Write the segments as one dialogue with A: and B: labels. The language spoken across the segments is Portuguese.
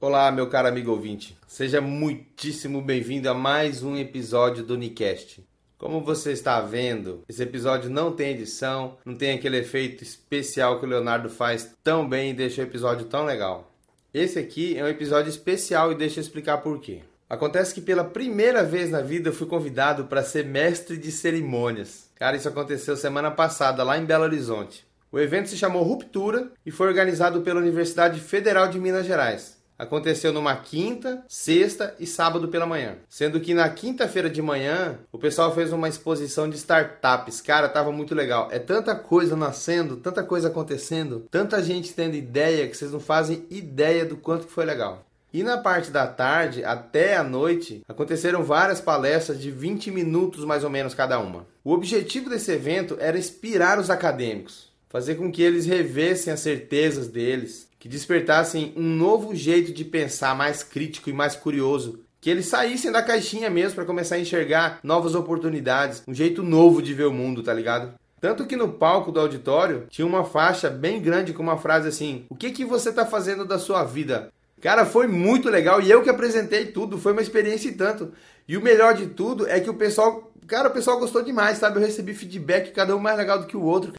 A: Olá, meu caro amigo ouvinte. Seja muitíssimo bem-vindo a mais um episódio do Unicast. Como você está vendo, esse episódio não tem edição, não tem aquele efeito especial que o Leonardo faz tão bem e deixa o episódio tão legal. Esse aqui é um episódio especial e deixa eu explicar por quê. Acontece que pela primeira vez na vida eu fui convidado para ser mestre de cerimônias. Cara, isso aconteceu semana passada lá em Belo Horizonte. O evento se chamou Ruptura e foi organizado pela Universidade Federal de Minas Gerais. Aconteceu numa quinta, sexta e sábado pela manhã. Sendo que na quinta-feira de manhã, o pessoal fez uma exposição de startups. Cara, tava muito legal. É tanta coisa nascendo, tanta coisa acontecendo, tanta gente tendo ideia que vocês não fazem ideia do quanto que foi legal. E na parte da tarde até a noite aconteceram várias palestras de 20 minutos mais ou menos cada uma. O objetivo desse evento era inspirar os acadêmicos, fazer com que eles revessem as certezas deles, que despertassem um novo jeito de pensar mais crítico e mais curioso. Que eles saíssem da caixinha mesmo para começar a enxergar novas oportunidades, um jeito novo de ver o mundo, tá ligado? Tanto que no palco do auditório tinha uma faixa bem grande com uma frase assim: O que, que você está fazendo da sua vida? Cara, foi muito legal e eu que apresentei tudo, foi uma experiência e tanto. E o melhor de tudo é que o pessoal, cara, o pessoal gostou demais, sabe? Eu recebi feedback, cada um mais legal do que o outro.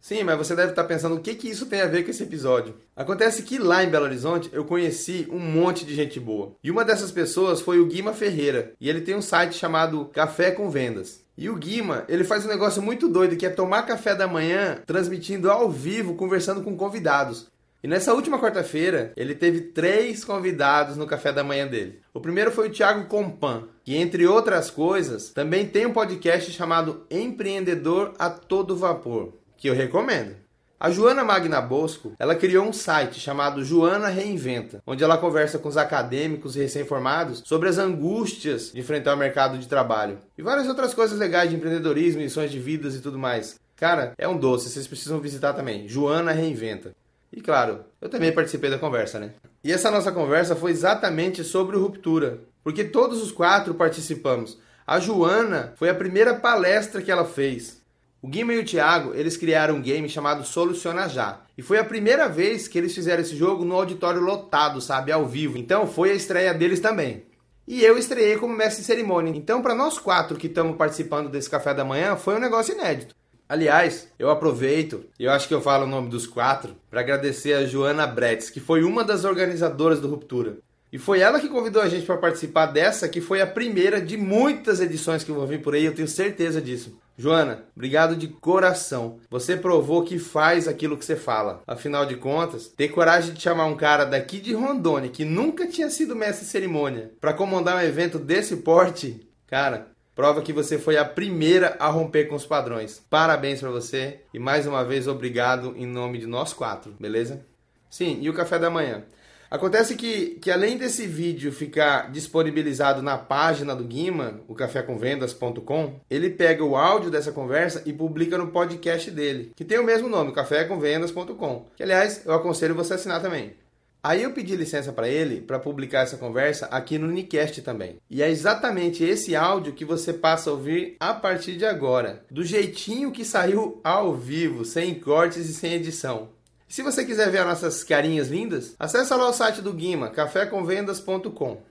A: Sim, mas você deve estar pensando o que, que isso tem a ver com esse episódio. Acontece que lá em Belo Horizonte eu conheci um monte de gente boa. E uma dessas pessoas foi o Guima Ferreira. E ele tem um site chamado Café com Vendas. E o Guima, ele faz um negócio muito doido que é tomar café da manhã transmitindo ao vivo, conversando com convidados. E nessa última quarta-feira, ele teve três convidados no café da manhã dele. O primeiro foi o Thiago Compan, que entre outras coisas, também tem um podcast chamado Empreendedor a Todo Vapor que eu recomendo. A Joana Magna Bosco, ela criou um site chamado Joana Reinventa, onde ela conversa com os acadêmicos e recém-formados sobre as angústias de enfrentar o mercado de trabalho e várias outras coisas legais de empreendedorismo, missões de vidas e tudo mais. Cara, é um doce, vocês precisam visitar também. Joana Reinventa. E claro, eu também participei da conversa, né? E essa nossa conversa foi exatamente sobre Ruptura, porque todos os quatro participamos. A Joana foi a primeira palestra que ela fez. O Guima e o Thiago, eles criaram um game chamado Soluciona Já. E foi a primeira vez que eles fizeram esse jogo no auditório lotado, sabe, ao vivo. Então foi a estreia deles também. E eu estreiei como mestre de cerimônia. Então, para nós quatro que estamos participando desse café da manhã, foi um negócio inédito. Aliás, eu aproveito, e eu acho que eu falo o nome dos quatro, para agradecer a Joana Bretz, que foi uma das organizadoras do Ruptura. E foi ela que convidou a gente para participar dessa, que foi a primeira de muitas edições que vão vir por aí, eu tenho certeza disso. Joana, obrigado de coração. Você provou que faz aquilo que você fala. Afinal de contas, ter coragem de chamar um cara daqui de Rondônia, que nunca tinha sido mestre de cerimônia, para comandar um evento desse porte, cara, prova que você foi a primeira a romper com os padrões. Parabéns para você e mais uma vez obrigado em nome de nós quatro, beleza? Sim, e o café da manhã? Acontece que, que além desse vídeo ficar disponibilizado na página do Guima, o cafécomvendas.com, ele pega o áudio dessa conversa e publica no podcast dele, que tem o mesmo nome, cafécomvendas.com, que aliás eu aconselho você a assinar também. Aí eu pedi licença para ele para publicar essa conversa aqui no Unicast também. E é exatamente esse áudio que você passa a ouvir a partir de agora, do jeitinho que saiu ao vivo, sem cortes e sem edição. Se você quiser ver as nossas carinhas lindas, acessa lá o site do Guima, cafécomvendas.com.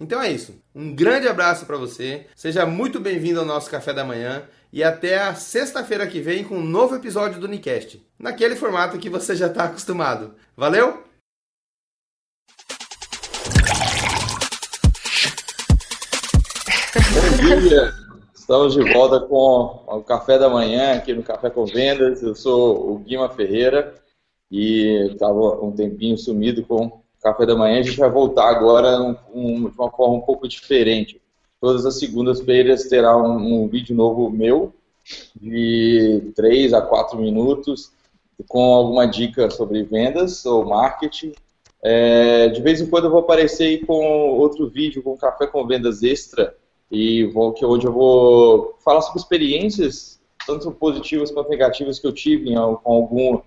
A: Então é isso. Um grande abraço para você. Seja muito bem-vindo ao nosso café da manhã e até a sexta-feira que vem com um novo episódio do Unicast, naquele formato que você já está acostumado. Valeu?
B: Bom dia. Estamos de volta com o café da manhã aqui no Café com Vendas. Eu sou o Guima Ferreira e estava um tempinho sumido com café da manhã. A gente vai voltar agora um, um, de uma forma um pouco diferente. Todas as segundas-feiras terá um, um, vídeo novo meu, de 3 a 4 minutos, com alguma dica sobre vendas ou marketing. É, de vez em quando eu vou aparecer com outro vídeo com café com vendas extra, e vou, que onde eu vou falar sobre experiências, tanto positivas quanto negativas, que eu tive com algum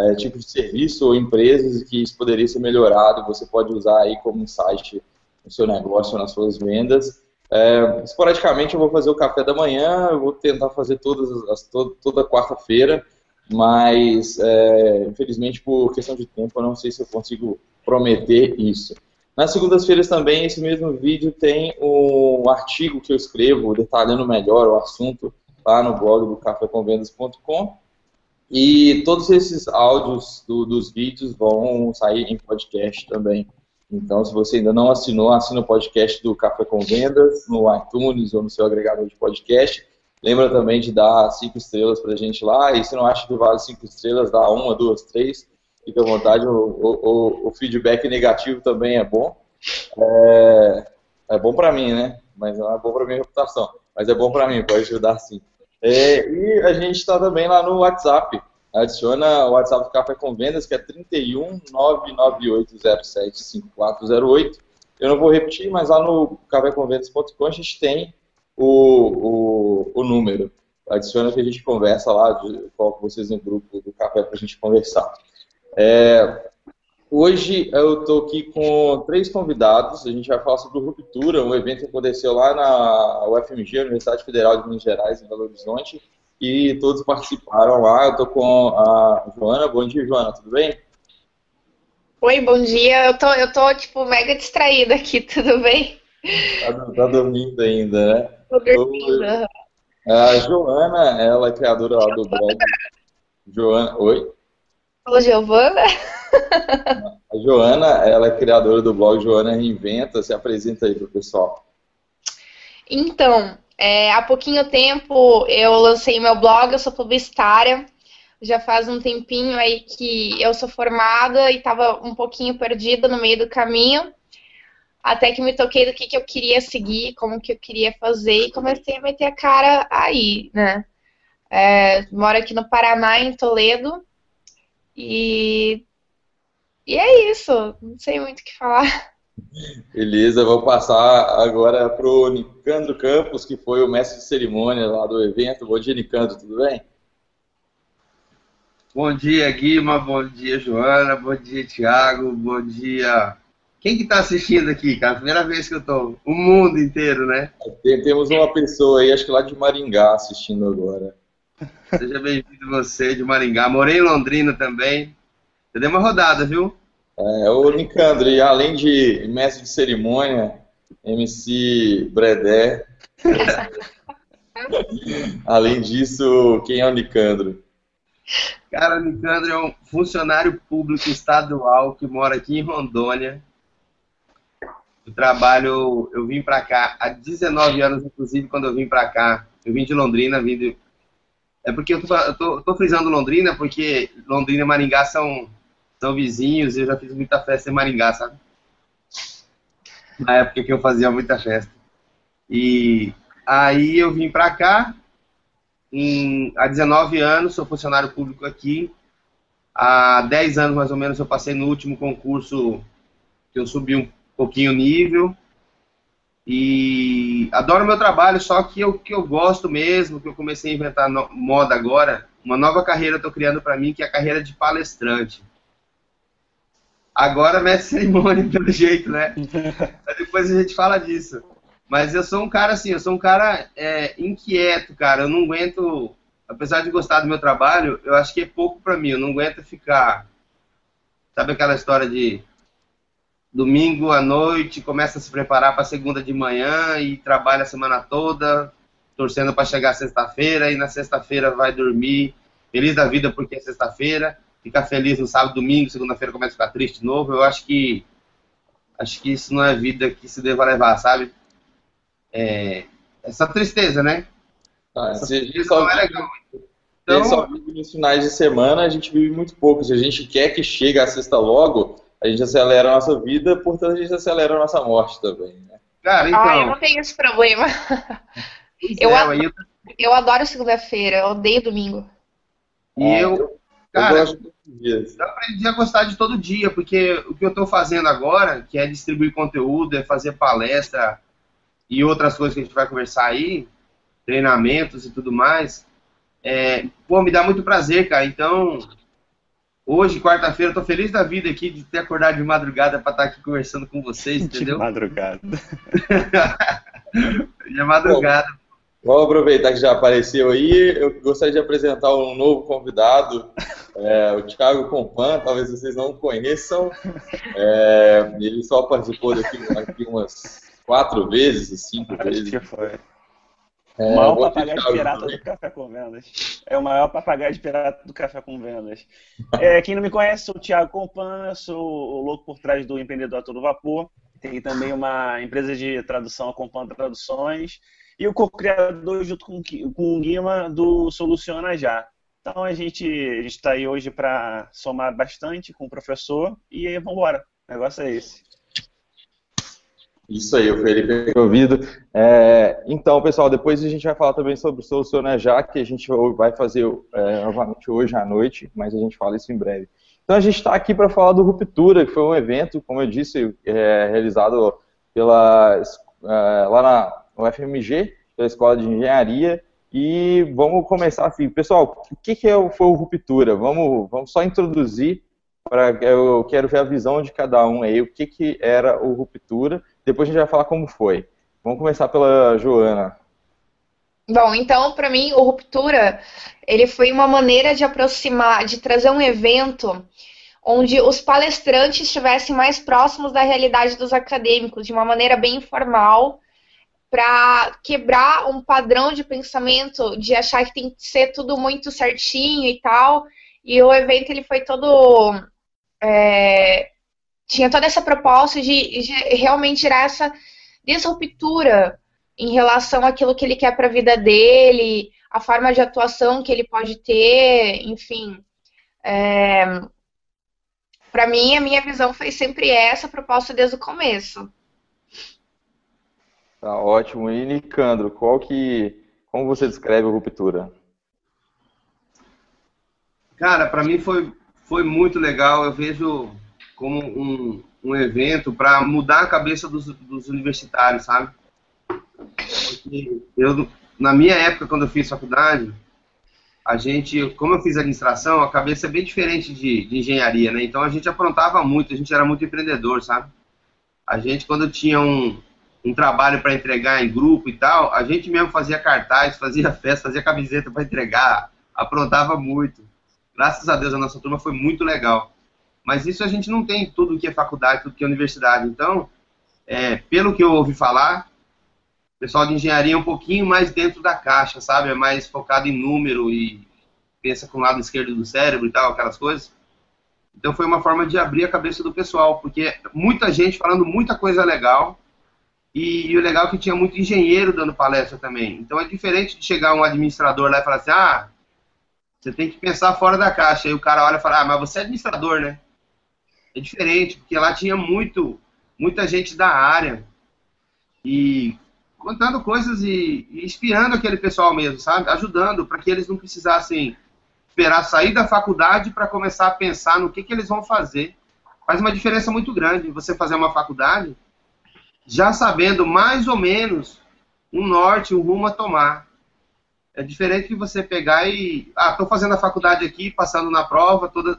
B: é, tipo de serviço ou empresas que isso poderia ser melhorado, você pode usar aí como um site no seu negócio, nas suas vendas. É, esporadicamente eu vou fazer o café da manhã, eu vou tentar fazer todas as, toda, toda quarta-feira, mas é, infelizmente por questão de tempo eu não sei se eu consigo prometer isso. Nas segundas-feiras também, esse mesmo vídeo tem um artigo que eu escrevo detalhando melhor o assunto lá no blog do cafécomvendas.com e todos esses áudios do, dos vídeos vão sair em podcast também. Então, se você ainda não assinou, assina o podcast do Café com Vendas no iTunes ou no seu agregador de podcast. Lembra também de dar cinco estrelas para a gente lá. E se não acha que vale cinco estrelas, dá uma, duas, três. Fica à vontade. O, o, o feedback negativo também é bom. É, é bom para mim, né? Mas não é bom para minha reputação. Mas é bom para mim, pode ajudar sim. É, e a gente está também lá no WhatsApp. Adiciona o WhatsApp do Café com Vendas, que é 31 99807 5408. Eu não vou repetir, mas lá no cafécomvendas.com a gente tem o, o, o número. Adiciona que a gente conversa lá, de, coloco vocês no grupo do café para a gente conversar. É, hoje eu estou aqui com três convidados. A gente vai falar sobre Ruptura, um evento que aconteceu lá na UFMG, Universidade Federal de Minas Gerais, em Belo Horizonte, e todos participaram lá. Eu estou com a Joana. Bom dia, Joana, tudo bem?
C: Oi, bom dia. Eu tô, eu tô tipo, mega distraída aqui, tudo bem?
B: Tá, tá dormindo ainda, né?
C: Tô dormindo.
B: A Joana, ela é criadora lá do blog. Joana, oi?
C: Falou, Giovana?
B: A Joana, ela é criadora do blog Joana Reinventa. Se apresenta aí pro pessoal.
C: Então, é, há pouquinho tempo eu lancei meu blog, eu sou publicitária. Já faz um tempinho aí que eu sou formada e estava um pouquinho perdida no meio do caminho. Até que me toquei do que, que eu queria seguir, como que eu queria fazer e comecei a meter a cara aí, né? É, moro aqui no Paraná, em Toledo. E, e é isso. Não sei muito o que falar.
B: Beleza, vou passar agora para o Nicandro Campos, que foi o mestre de cerimônia lá do evento. Bom dia, Nicandro, tudo bem?
D: Bom dia, Guima. Bom dia, Joana. Bom dia, Thiago. Bom dia. Quem que está assistindo aqui, cara? Primeira vez que eu tô. O mundo inteiro, né?
B: Temos uma pessoa aí, acho que lá de Maringá, assistindo agora.
D: Seja bem-vindo você de Maringá. Morei em Londrina também. Eu dei uma rodada, viu?
B: É, o Nicandro, e além de mestre de cerimônia, MC Bredé, além disso, quem é o Nicandro?
D: Cara, o Nicandro é um funcionário público estadual que mora aqui em Rondônia. Eu trabalho, eu vim pra cá há 19 anos, inclusive, quando eu vim pra cá. Eu vim de Londrina, vim de... É porque eu tô, tô, tô frisando Londrina, porque Londrina e Maringá são são vizinhos e eu já fiz muita festa em Maringá, sabe? Na época que eu fazia muita festa. E aí eu vim pra cá, em, há 19 anos, sou funcionário público aqui. Há 10 anos mais ou menos eu passei no último concurso que eu subi um pouquinho o nível. E adoro meu trabalho, só que o que eu gosto mesmo, que eu comecei a inventar no, moda agora, uma nova carreira eu estou criando para mim, que é a carreira de palestrante. Agora mestre cerimônia, pelo jeito, né? depois a gente fala disso. Mas eu sou um cara assim, eu sou um cara é, inquieto, cara. Eu não aguento, apesar de gostar do meu trabalho, eu acho que é pouco para mim. Eu não aguento ficar. Sabe aquela história de domingo à noite, começa a se preparar para segunda de manhã e trabalha a semana toda, torcendo para chegar sexta-feira e na sexta-feira vai dormir feliz da vida porque é sexta-feira ficar feliz no sábado, domingo, segunda-feira começa a ficar triste de novo. Eu acho que acho que isso não é vida que se deva levar, sabe? É, essa tristeza, né?
B: Ah, essa tristeza só não é legal. Então, só vive nos finais de semana, a gente vive muito pouco. Se a gente quer que chegue a sexta logo, a gente acelera a nossa vida, portanto a gente acelera a nossa morte também, né?
C: Cara, então... Ah, eu não tenho esse problema. Eu, é, adoro, eu... eu adoro segunda-feira, eu odeio domingo.
D: E é, eu, Cara, eu, eu aprendi a gostar de todo dia, porque o que eu estou fazendo agora, que é distribuir conteúdo, é fazer palestra e outras coisas que a gente vai conversar aí, treinamentos e tudo mais, é, pô, me dá muito prazer, cara. Então, hoje, quarta-feira, eu tô feliz da vida aqui de ter acordado de madrugada para estar tá aqui conversando com vocês, entendeu?
E: De madrugada.
D: de madrugada.
B: Vamos aproveitar que já apareceu aí. Eu gostaria de apresentar um novo convidado, é, o Thiago Compan. Talvez vocês não conheçam. É, ele só participou daqui, aqui umas quatro vezes, cinco
E: Acho
B: vezes.
E: que foi.
B: É,
E: o maior papagaio de pirata do Café com Vendas. É o maior papagaio de pirata do Café com Vendas. É, quem não me conhece, sou o Thiago Compan, sou o louco por trás do Empreendedor a Todo Vapor. Tem também uma empresa de tradução, a Compan Traduções. E o co-criador, junto com, com o Guima, do Soluciona Já. Então a gente está aí hoje para somar bastante com o professor e aí, vamos embora. O negócio é esse.
B: Isso aí, o Felipe ouvido. É, então, pessoal, depois a gente vai falar também sobre o Soluciona Já, que a gente vai fazer é, novamente hoje à noite, mas a gente fala isso em breve. Então, a gente está aqui para falar do Ruptura, que foi um evento, como eu disse, é, realizado pela, é, lá na UFMG, pela Escola de Engenharia, e vamos começar assim. Pessoal, o que, que é, foi o Ruptura? Vamos, vamos só introduzir, para eu quero ver a visão de cada um aí, o que, que era o Ruptura, depois a gente vai falar como foi. Vamos começar pela Joana.
C: Bom, então, para mim, o Ruptura, ele foi uma maneira de aproximar, de trazer um evento onde os palestrantes estivessem mais próximos da realidade dos acadêmicos, de uma maneira bem informal, para quebrar um padrão de pensamento de achar que tem que ser tudo muito certinho e tal. E o evento ele foi todo é, tinha toda essa proposta de, de realmente tirar essa disruptura em relação àquilo que ele quer para a vida dele, a forma de atuação que ele pode ter, enfim. É, para mim, a minha visão foi sempre essa proposta desde o começo.
B: Tá ótimo. E Nicandro, qual que, como você descreve o Ruptura?
D: Cara, para mim foi, foi muito legal. Eu vejo como um, um evento para mudar a cabeça dos, dos universitários, sabe? Eu, na minha época, quando eu fiz faculdade, a gente, como eu fiz administração, a cabeça é bem diferente de, de engenharia, né? Então a gente aprontava muito, a gente era muito empreendedor, sabe? A gente, quando tinha um, um trabalho para entregar em grupo e tal, a gente mesmo fazia cartaz, fazia festa, fazia camiseta para entregar, aprontava muito. Graças a Deus a nossa turma foi muito legal. Mas isso a gente não tem tudo que é faculdade, tudo que é universidade. Então, é, pelo que eu ouvi falar, o pessoal de engenharia é um pouquinho mais dentro da caixa, sabe? É mais focado em número e pensa com o lado esquerdo do cérebro e tal, aquelas coisas. Então foi uma forma de abrir a cabeça do pessoal, porque muita gente falando muita coisa legal, e, e o legal é que tinha muito engenheiro dando palestra também. Então é diferente de chegar um administrador lá e falar assim, ah, você tem que pensar fora da caixa. Aí o cara olha e fala, ah, mas você é administrador, né? É diferente, porque lá tinha muito, muita gente da área. E contando coisas e, e inspirando aquele pessoal mesmo, sabe? Ajudando para que eles não precisassem esperar sair da faculdade para começar a pensar no que, que eles vão fazer. Faz uma diferença muito grande você fazer uma faculdade já sabendo mais ou menos um norte, um rumo a tomar. É diferente que você pegar e. Ah, estou fazendo a faculdade aqui, passando na prova, toda,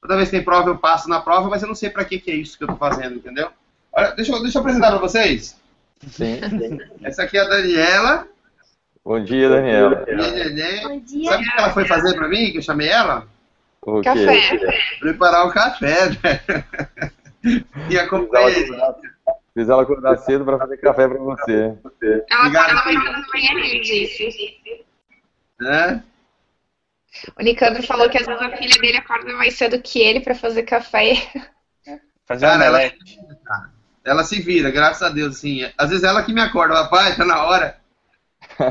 D: toda vez que tem prova eu passo na prova, mas eu não sei para que, que é isso que eu estou fazendo, entendeu? Olha, deixa, eu- deixa eu apresentar para vocês.
B: Sim.
D: Essa aqui é a Daniela.
B: Bom dia, Daniela.
F: Bom dia.
D: Sabe o que ela foi fazer para mim, que eu chamei ela?
B: O quê?
C: Café.
D: Preparar o café, né? E acompanhei.
B: Fiz ela acordar cedo para fazer café para você.
C: Ela
D: Obrigado,
C: ela vai da manhã, ele disse.
D: Né?
C: O Nicandro falou que às vezes a filha dele acorda mais cedo que ele para fazer café.
E: Fazer
D: Cara, ela-. Ela se vira, graças a Deus, assim. Às vezes ela que me acorda, papai, tá na hora.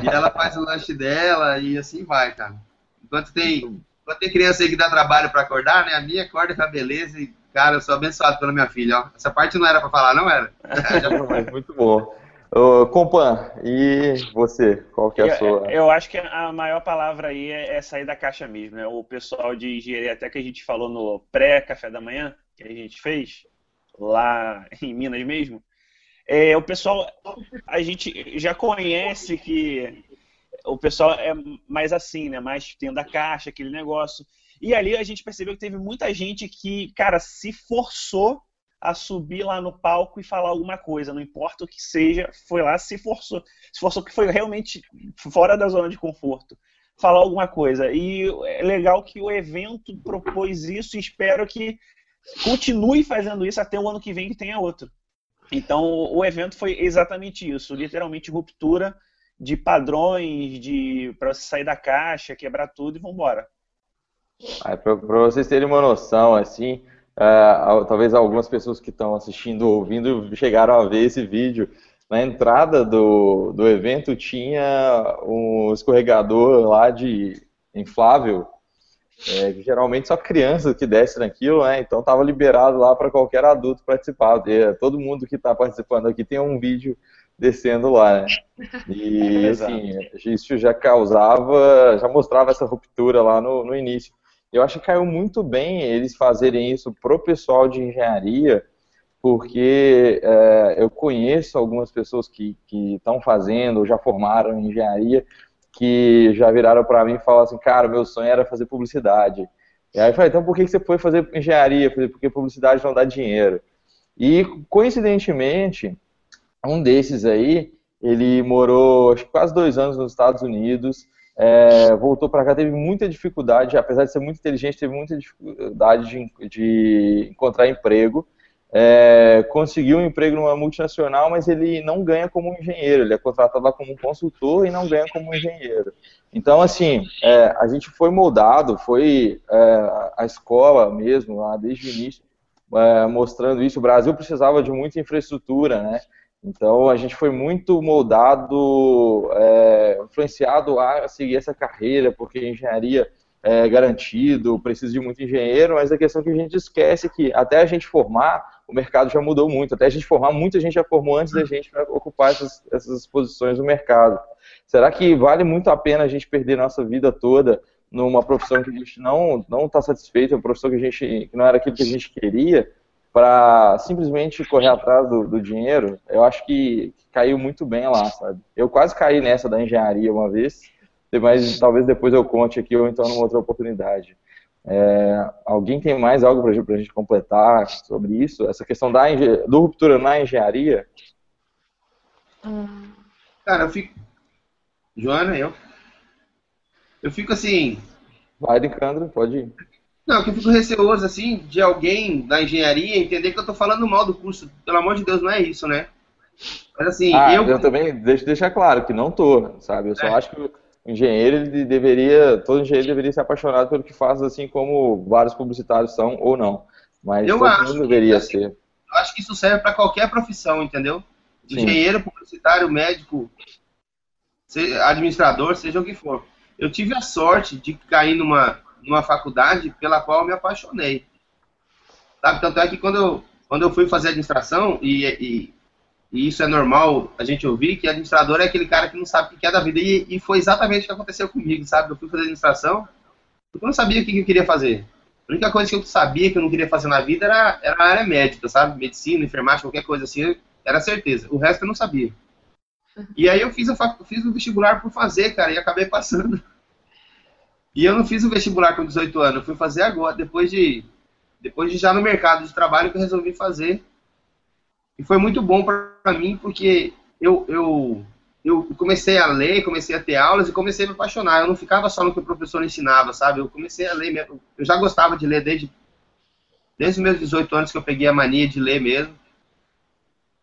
D: E ela faz o lanche dela e assim vai, cara. Enquanto tem, enquanto tem criança aí que dá trabalho pra acordar, né? A minha acorda com a beleza e, cara, eu sou abençoado pela minha filha, ó. Essa parte não era pra falar, não era?
B: Mas muito bom. Ô, Compan, e você? Qual que é a
E: Eu,
B: sua?
E: eu acho que a maior palavra aí é, é sair da caixa mesmo, né? O pessoal de engenharia, até que a gente falou no pré-café da manhã, que a gente fez, lá em Minas mesmo, é, o pessoal, a gente já conhece que o pessoal é mais assim, né? Mais dentro da caixa, aquele negócio. E ali a gente percebeu que teve muita gente que, cara, se forçou a subir lá no palco e falar alguma coisa, não importa o que seja, foi lá, se forçou, se forçou que foi realmente fora da zona de conforto, falar alguma coisa. E é legal que o evento propôs isso e espero que continue fazendo isso até o ano que vem que tenha outro. Então, o evento foi exatamente isso, literalmente ruptura de padrões, de para você sair da caixa, quebrar tudo e vamos embora.
B: Para vocês terem uma noção, assim, uh, talvez algumas pessoas que estão assistindo ou ouvindo chegaram a ver esse vídeo. Na entrada do, do evento tinha um escorregador lá de inflável, é, geralmente só crianças que descem naquilo, né? Então estava liberado lá para qualquer adulto participar. E, todo mundo que está participando aqui tem um vídeo descendo lá, né? E assim, isso já causava, já mostrava essa ruptura lá no, no início. Eu acho que caiu muito bem eles fazerem isso pro pessoal de engenharia, porque é, eu conheço algumas pessoas que estão fazendo, ou já formaram em engenharia, que já viraram para mim e falaram assim, cara, meu sonho era fazer publicidade. E aí eu falei, então por que você foi fazer engenharia? Falei, porque publicidade não dá dinheiro. E, coincidentemente, um desses aí, ele morou acho, quase dois anos nos Estados Unidos, é, voltou para cá, teve muita dificuldade, apesar de ser muito inteligente, teve muita dificuldade de, de encontrar emprego. É, conseguiu um emprego numa multinacional, mas ele não ganha como engenheiro, ele é contratado lá como consultor e não ganha como engenheiro. Então, assim, é, a gente foi moldado, foi é, a escola mesmo, lá desde o início, é, mostrando isso. O Brasil precisava de muita infraestrutura, né? Então a gente foi muito moldado, é, influenciado a seguir essa carreira, porque engenharia é garantido, precisa de muito engenheiro, mas a questão é que a gente esquece que até a gente formar, o mercado já mudou muito. Até a gente formar, muita gente já formou antes da gente para ocupar essas, essas posições no mercado. Será que vale muito a pena a gente perder nossa vida toda numa profissão que a gente não não está satisfeito, uma profissão que a gente que não era aquilo que a gente queria? Para simplesmente correr atrás do, do, dinheiro, eu acho que caiu muito bem lá, sabe? Eu quase caí nessa da engenharia uma vez, mas talvez depois eu conte aqui ou então numa outra oportunidade. É, alguém tem mais algo para a gente completar sobre isso? Essa questão da do ruptura na engenharia?
D: Cara, eu fico. Joana, eu. Eu fico assim.
B: Vai, Nicandro, pode ir.
D: Não, que eu fico receoso, assim, de alguém da engenharia entender que eu tô falando mal do curso. Pelo amor de Deus, não é isso, né?
B: Mas assim, ah, eu... eu também deixo deixar claro que não tô, sabe? Eu só é. acho que o engenheiro, ele deveria, todo engenheiro deveria ser apaixonado pelo que faz, assim como vários publicitários são ou não. Mas eu todo acho, mundo deveria assim, ser.
D: Eu acho que isso serve para qualquer profissão, entendeu? Sim. Engenheiro, publicitário, médico, administrador, seja o que for. Eu tive a sorte de cair numa numa faculdade pela qual eu me apaixonei. Sabe? Tanto é que quando eu, quando eu fui fazer administração, e, e, e isso é normal a gente ouvir, que administrador é aquele cara que não sabe o que é da vida. E, e foi exatamente o que aconteceu comigo, sabe? Eu fui fazer administração porque eu não sabia o que eu queria fazer. A única coisa que eu sabia que eu não queria fazer na vida era, era a área médica, sabe? Medicina, enfermagem, qualquer coisa assim, era certeza. O resto eu não sabia. E aí eu fiz, fiz o vestibular por fazer, cara, e acabei passando. E eu não fiz o vestibular com 18 anos, eu fui fazer agora, depois de, depois de já no mercado de trabalho que eu resolvi fazer. E foi muito bom para mim, porque eu, eu, eu comecei a ler, comecei a ter aulas e comecei a me apaixonar. Eu não ficava só no que o professor ensinava, sabe? Eu comecei a ler mesmo. Eu já gostava de ler desde, desde os meus 18 anos que eu peguei a mania de ler mesmo.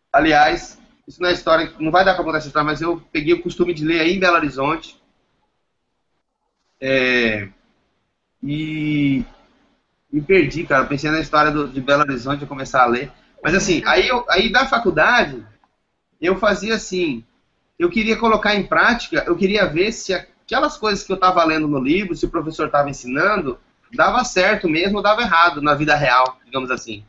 D: Aliás, isso não é história, não vai dar para contar essa história, mas eu peguei o costume de ler aí em Belo Horizonte. É, e me perdi, cara. Pensei na história do, de Belo Horizonte, eu começar a ler. Mas assim, aí, eu, aí da faculdade, eu fazia assim, eu queria colocar em prática, eu queria ver se aquelas coisas que eu estava lendo no livro, se o professor estava ensinando, dava certo mesmo ou dava errado na vida real, digamos assim.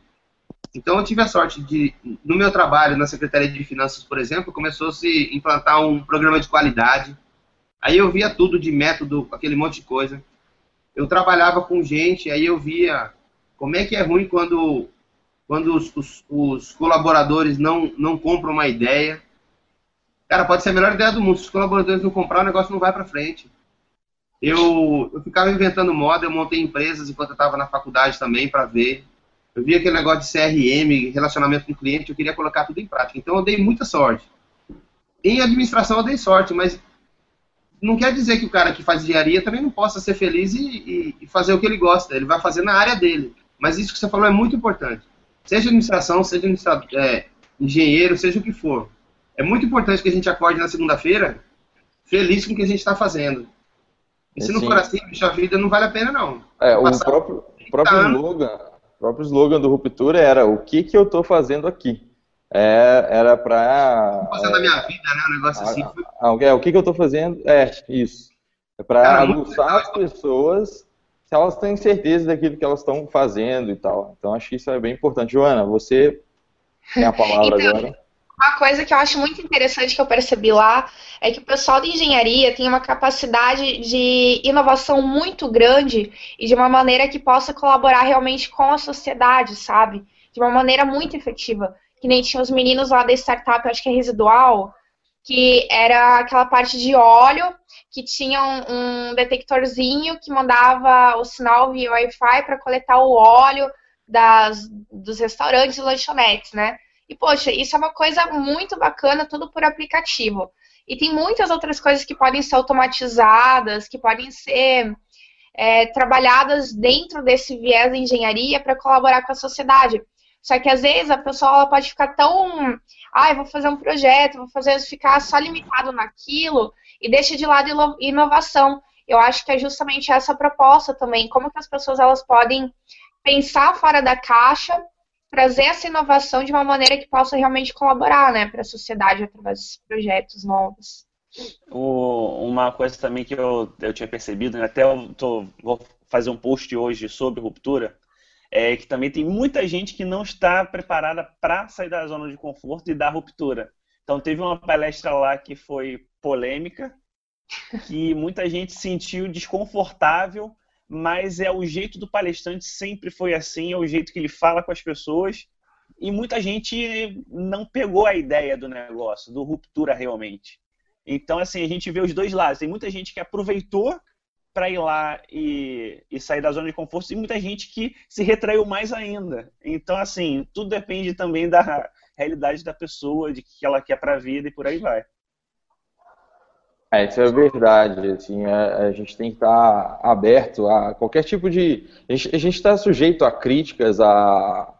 D: Então eu tive a sorte de, no meu trabalho na Secretaria de Finanças, por exemplo, começou a se implantar um programa de qualidade, Aí eu via tudo de método, aquele monte de coisa. Eu trabalhava com gente, aí eu via como é que é ruim quando, quando os, os, os colaboradores não, não compram uma ideia. Cara, pode ser a melhor ideia do mundo. Se os colaboradores não comprar, o negócio não vai para frente. Eu, eu ficava inventando moda, eu montei empresas enquanto eu estava na faculdade também para ver. eu vi aquele negócio de CRM, relacionamento com o cliente, eu queria colocar tudo em prática. Então eu dei muita sorte. Em administração eu dei sorte, mas não quer dizer que o cara que faz engenharia também não possa ser feliz e, e, fazer o que ele gosta. Ele vai fazer na área dele. Mas isso que você falou é muito importante. Seja administração, seja é, engenheiro, seja o que for. É muito importante que a gente acorde na segunda-feira feliz com o que a gente está fazendo. E se não for assim, a vida não vale a pena, não.
B: É, o próprio, próprio slogan o próprio slogan do Ruptura era o que, que eu estou fazendo aqui. É, era para.
D: Fazendo é, a minha vida, né? Um negócio assim.
B: Ah, é, o que, que eu estou fazendo? É, isso. É para aguçar as pessoas se elas têm certeza daquilo que elas estão fazendo e tal. Então acho que isso é bem importante. Joana, você tem a palavra então, agora.
C: Uma coisa que eu acho muito interessante que eu percebi lá é que o pessoal de engenharia tem uma capacidade de inovação muito grande e de uma maneira que possa colaborar realmente com a sociedade, sabe? De uma maneira muito efetiva. Que nem tinha os meninos lá da startup, acho que é residual, que era aquela parte de óleo que tinha um, um detectorzinho que mandava o sinal via Wi-Fi para coletar o óleo das, dos restaurantes e lanchonetes, né? E, poxa, isso é uma coisa muito bacana, tudo por aplicativo. E tem muitas outras coisas que podem ser automatizadas, que podem ser é, trabalhadas dentro desse viés da engenharia para colaborar com a sociedade. Só que às vezes a pessoa ela pode ficar tão. Ah, eu vou fazer um projeto, vou fazer ficar só limitado naquilo e deixa de lado inovação. Eu acho que é justamente essa proposta também, como que as pessoas elas podem pensar fora da caixa trazer essa inovação de uma maneira que possa realmente colaborar né, para a sociedade através desses projetos novos.
E: O, uma coisa também que eu, eu tinha percebido, né, até eu tô, vou fazer um post hoje sobre ruptura, é que também tem muita gente que não está preparada para sair da zona de conforto e dar ruptura. Então teve uma palestra lá que foi polêmica, que muita gente sentiu desconfortável mas é o jeito do palestrante sempre foi assim, é o jeito que ele fala com as pessoas. E muita gente não pegou a ideia do negócio, do ruptura realmente. Então, assim, a gente vê os dois lados. Tem muita gente que aproveitou para ir lá e, e, sair da zona de conforto, e muita gente que se retraiu mais ainda. Então, assim, tudo depende também da realidade da pessoa, de que ela quer para a vida e por aí vai.
B: É, isso é verdade. Assim, a, a gente tem que estar aberto a qualquer tipo de. A gente está sujeito a críticas, a,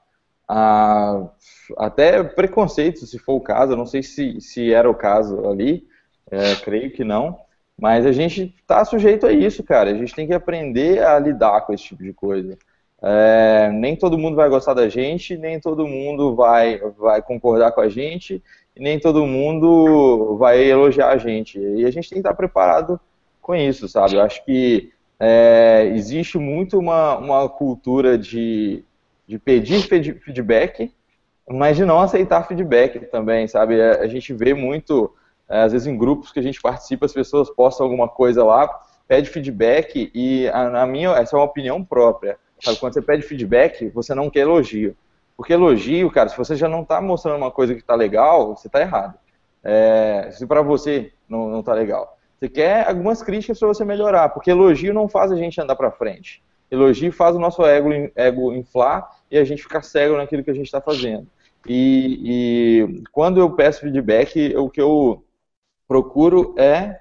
B: a, até preconceitos, se for o caso. Eu não sei se, se era o caso ali, é, creio que não. Mas a gente está sujeito a isso, cara. A gente tem que aprender a lidar com esse tipo de coisa. É, nem todo mundo vai gostar da gente, nem todo mundo vai, vai concordar com a gente, nem todo mundo vai elogiar a gente. E a gente tem que estar preparado com isso, sabe? Eu acho que é, existe muito uma, uma cultura de, de pedir feedback, mas de não aceitar feedback também, sabe? É, a gente vê muito, às vezes em grupos que a gente participa, as pessoas postam alguma coisa lá, pede feedback e, a, na minha, essa é uma opinião própria. Sabe? Quando você pede feedback, você não quer elogio. Porque elogio, cara, se você já não está mostrando uma coisa que está legal, você está errado. É, se para você não, não tá legal. Você quer algumas críticas para você melhorar, porque elogio não faz a gente andar para frente. Elogio faz o nosso ego, ego inflar e a gente ficar cego naquilo que a gente está fazendo. E, e, quando eu peço feedback, o que eu procuro é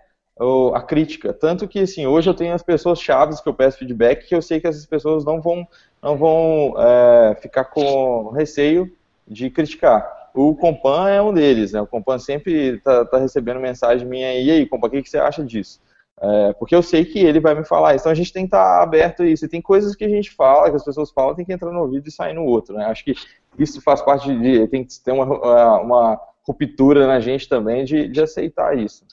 B: a crítica. Tanto que, assim, hoje eu tenho as pessoas chaves que eu peço feedback que eu sei que essas pessoas não vão, não vão é, ficar com receio de criticar. O Compan é um deles, né? O Compan sempre está tá recebendo mensagem minha e aí, Compan, o que, que você acha disso? É, porque eu sei que ele vai me falar. Então a gente tem que estar tá aberto a isso. E tem coisas que a gente fala, que as pessoas falam, tem que entrar no ouvido e sair no outro. Né? Acho que isso faz parte de. Tem que ter uma, uma ruptura na gente também de, de aceitar isso.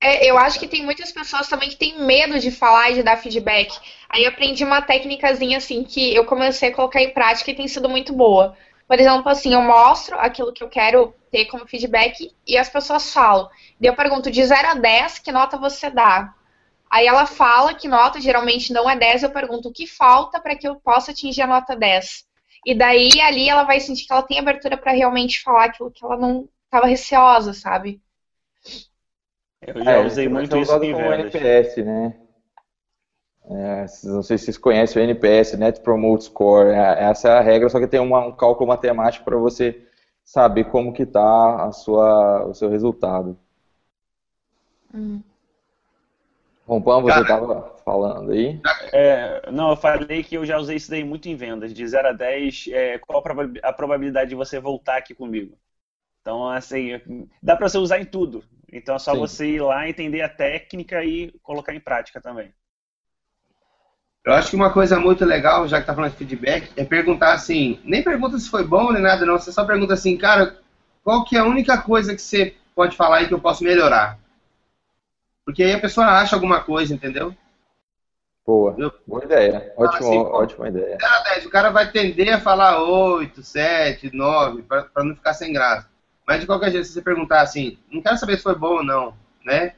C: É, eu acho que tem muitas pessoas também que têm medo de falar e de dar feedback. Aí eu aprendi uma técnicazinha assim que eu comecei a colocar em prática e tem sido muito boa. Por exemplo, assim, eu mostro aquilo que eu quero ter como feedback e as pessoas falam. E eu pergunto de 0 a 10, que nota você dá? Aí ela fala que nota geralmente não é 10, eu pergunto o que falta para que eu possa atingir a nota 10. E daí ali ela vai sentir que ela tem abertura para realmente falar aquilo que ela não estava receosa, sabe?
E: Eu já é, usei muito isso em vendas.
B: NPS, né? É, não sei se vocês conhecem o NPS, Net Promote Score. É, essa é a regra, só que tem uma, um cálculo matemático para você saber como que está a sua, o seu resultado. Hum. Rompan, você estava falando aí?
E: É, não, eu falei que eu já usei isso daí muito em vendas. De 0 a 10, é, qual a probabilidade de você voltar aqui comigo? Então, assim, dá para você usar em tudo. Então é só Sim. você ir lá, entender a técnica e colocar em prática também.
D: Eu acho que uma coisa muito legal, já que tá falando de feedback, é perguntar assim, nem pergunta se foi bom nem nada não, você só pergunta assim, cara, qual que é a única coisa que você pode falar aí que eu posso melhorar? Porque aí a pessoa acha alguma coisa, entendeu?
B: Boa, eu, boa ideia, ótima, assim, ótima ideia. 0
D: a 10, o cara vai tender a falar 8, 7, 9, para não ficar sem graça. Mas de qualquer jeito, se você perguntar assim, não quero saber se foi bom ou não, né?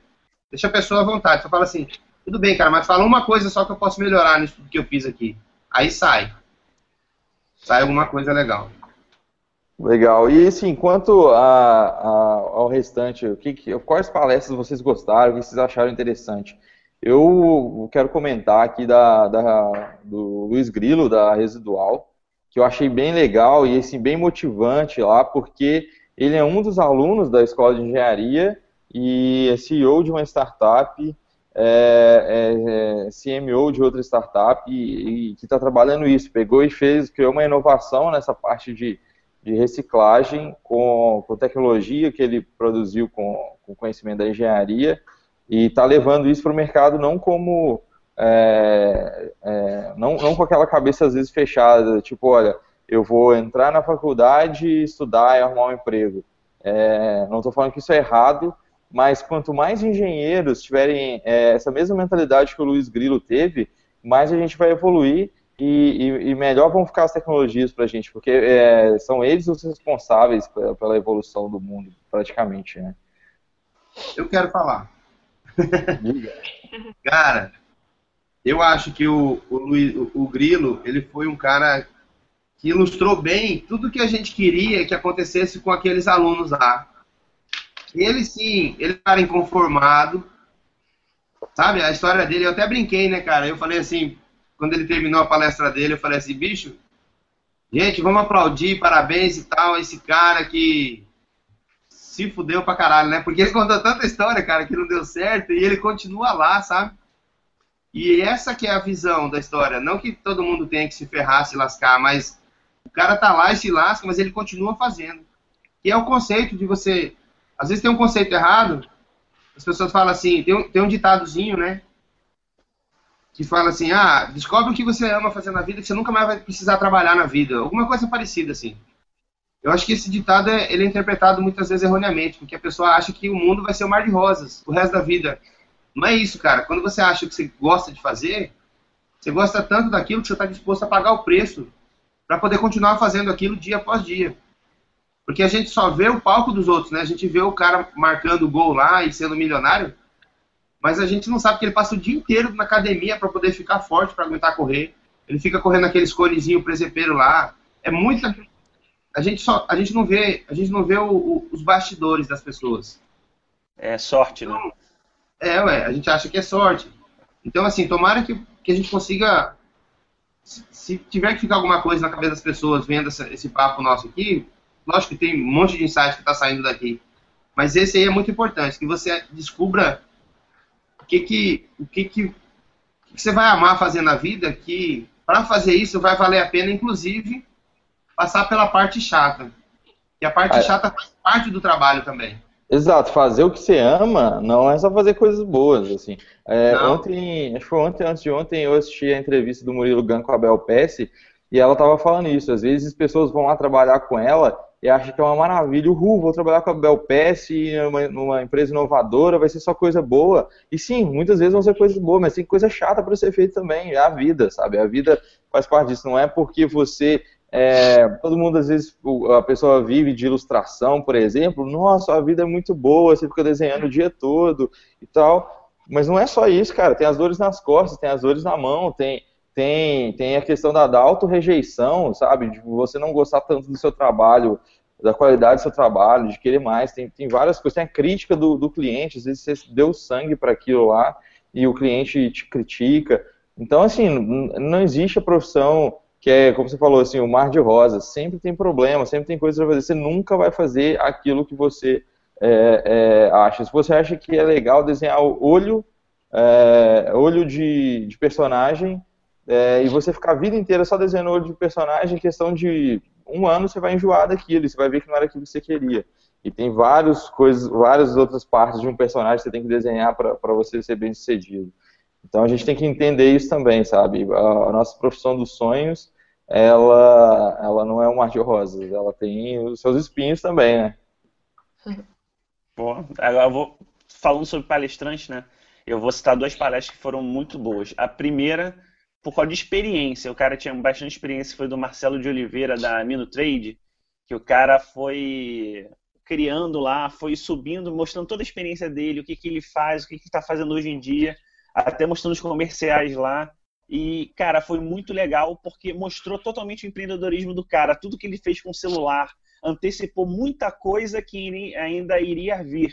D: Deixa a pessoa à vontade. Você fala assim, tudo bem, cara, mas fala uma coisa só que eu posso melhorar nisso que eu fiz aqui. Aí sai. Sai alguma coisa legal.
B: Legal. E assim, quanto a, a, ao restante, o que, quais palestras vocês gostaram, o que vocês acharam interessante? Eu quero comentar aqui da, da, do Luiz Grilo, da Residual, que eu achei bem legal e assim, bem motivante lá, porque ele é um dos alunos da escola de engenharia e é CEO de uma startup, é, é, é CMO de outra startup e, e que está trabalhando isso. Pegou e fez, criou uma inovação nessa parte de, de reciclagem com, com tecnologia que ele produziu com, com conhecimento da engenharia e está levando isso para o mercado não como é, é, não, não com aquela cabeça às vezes fechada, tipo, olha, eu vou entrar na faculdade, estudar e arrumar um emprego. É, não estou falando que isso é errado, mas quanto mais engenheiros tiverem é, essa mesma mentalidade que o Luiz Grilo teve, mais a gente vai evoluir e, e, e melhor vão ficar as tecnologias para a gente, porque é, são eles os responsáveis pela, pela, evolução do mundo, praticamente. Né?
D: Eu quero falar. cara, eu acho que o, o, Luiz, o, o Grilo ele foi um cara que ilustrou bem tudo que a gente queria que acontecesse com aqueles alunos lá. Ele sim, ele era inconformado, sabe? A história dele, eu até brinquei, né, cara? Eu falei assim, quando ele terminou a palestra dele, eu falei assim, bicho, gente, vamos aplaudir, parabéns e tal, esse cara que se fudeu pra caralho, né? Porque ele contou tanta história, cara, que não deu certo e ele continua lá, sabe? E essa que é a visão da história. Não que todo mundo tenha que se ferrar, se lascar, mas cara tá lá e se lasca, mas ele continua fazendo. E é o conceito de você. Às vezes tem um conceito errado. As pessoas falam assim, tem um, tem um ditadozinho, né? Que fala assim, ah, descobre o que você ama fazer na vida, que você nunca mais vai precisar trabalhar na vida. Alguma coisa parecida, assim. Eu acho que esse ditado é, ele é interpretado muitas vezes erroneamente, porque a pessoa acha que o mundo vai ser um mar de rosas o resto da vida. Não é isso, cara. Quando você acha que você gosta de fazer, você gosta tanto daquilo que você está disposto a pagar o preço para poder continuar fazendo aquilo dia após dia. Porque a gente só vê o palco dos outros, né? A gente vê o cara marcando o gol lá e sendo milionário, mas a gente não sabe que ele passa o dia inteiro na academia para poder ficar forte, para aguentar correr. Ele fica correndo aqueles conezinho presepeiro lá. É muita a gente só a gente não vê, a gente não vê o, o, os bastidores das pessoas.
E: É sorte, né?
D: É, ué, a gente acha que é sorte. Então, assim, tomara que, que a gente consiga se tiver que ficar alguma coisa na cabeça das pessoas vendo essa, esse papo nosso aqui, lógico que tem um monte de insight que está saindo daqui. Mas esse aí é muito importante, que você descubra o que que, o que, que, o que você vai amar fazer na vida, que para fazer isso vai valer a pena, inclusive, passar pela parte chata. Que a parte ah, chata faz parte do trabalho também.
B: Exato, fazer o que você ama não é só fazer coisas boas, assim. É, ontem, acho que foi ontem, antes de ontem, eu assisti a entrevista do Murilo Gun com a Bel Pesce, e ela estava falando isso. Às vezes as pessoas vão lá trabalhar com ela e acham que é uma maravilha. Uhul, vou trabalhar com a Bel Pesce numa, numa empresa inovadora, vai ser só coisa boa. E sim, muitas vezes vão ser coisas boas, mas tem coisa chata para ser feita também. É a vida, sabe? A vida faz parte disso. Não é porque você é, todo mundo, às vezes, a pessoa vive de ilustração, por exemplo. Nossa, a vida é muito boa, você fica desenhando o dia todo e tal. Mas não é só isso, cara. Tem as dores nas costas, tem as dores na mão, tem, tem, tem a questão da, da auto-rejeição, sabe? De você não gostar tanto do seu trabalho, da qualidade do seu trabalho, de querer mais. Tem, tem várias coisas. Tem a crítica do, do cliente, às vezes você deu sangue para aquilo lá e o cliente te critica. Então, assim, não existe a profissão que é, como você falou, assim, o mar de rosas. Sempre tem problema, sempre tem coisa para fazer. Você nunca vai fazer aquilo que você é, é, acha. Se você acha que é legal desenhar o olho, é, olho de, de personagem, é, e você ficar a vida inteira só desenhando olho de personagem, em questão de um ano você vai enjoar daquilo, você vai ver que não era aquilo que você queria. E tem várias coisas, várias outras partes de um personagem que você tem que desenhar para você ser bem sucedido. Então a gente tem que entender isso também, sabe? A, a nossa profissão dos sonhos, ela, ela não é um mar de rosas, ela tem os seus espinhos também, né?
E: Pô, agora eu vou falando sobre palestrante, né? Eu vou citar duas palestras que foram muito boas. A primeira, por causa de experiência, o cara tinha bastante experiência, foi do Marcelo de Oliveira da Mino Trade, que o cara foi criando lá, foi subindo, mostrando toda a experiência dele, o que, que ele faz, o que, que está fazendo hoje em dia até mostrando os comerciais lá. E, cara, foi muito legal porque mostrou totalmente o empreendedorismo do cara, tudo que ele fez com o celular, antecipou muita coisa que ainda iria vir.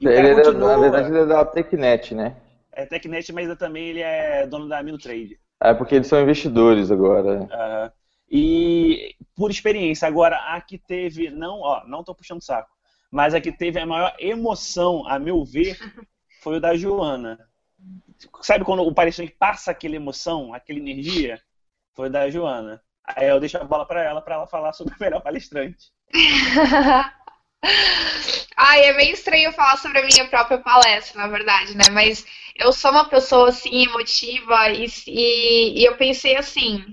B: E ele continua... É na verdade, ele é da Tecnet, né?
E: É Tecnet, mas também ele é dono da Amino Trade.
B: É porque eles são investidores agora.
E: Uhum. E por experiência, agora a que teve, não, ó, não tô puxando saco, mas a que teve a maior emoção, a meu ver, foi o da Joana. Sabe quando o palestrante passa aquela emoção, aquela energia? Foi da Joana. Aí eu deixo a bola para ela, para ela falar sobre o melhor palestrante.
C: Ai, é meio estranho falar sobre a minha própria palestra, na verdade, né? Mas eu sou uma pessoa, assim, emotiva e, e, e eu pensei assim,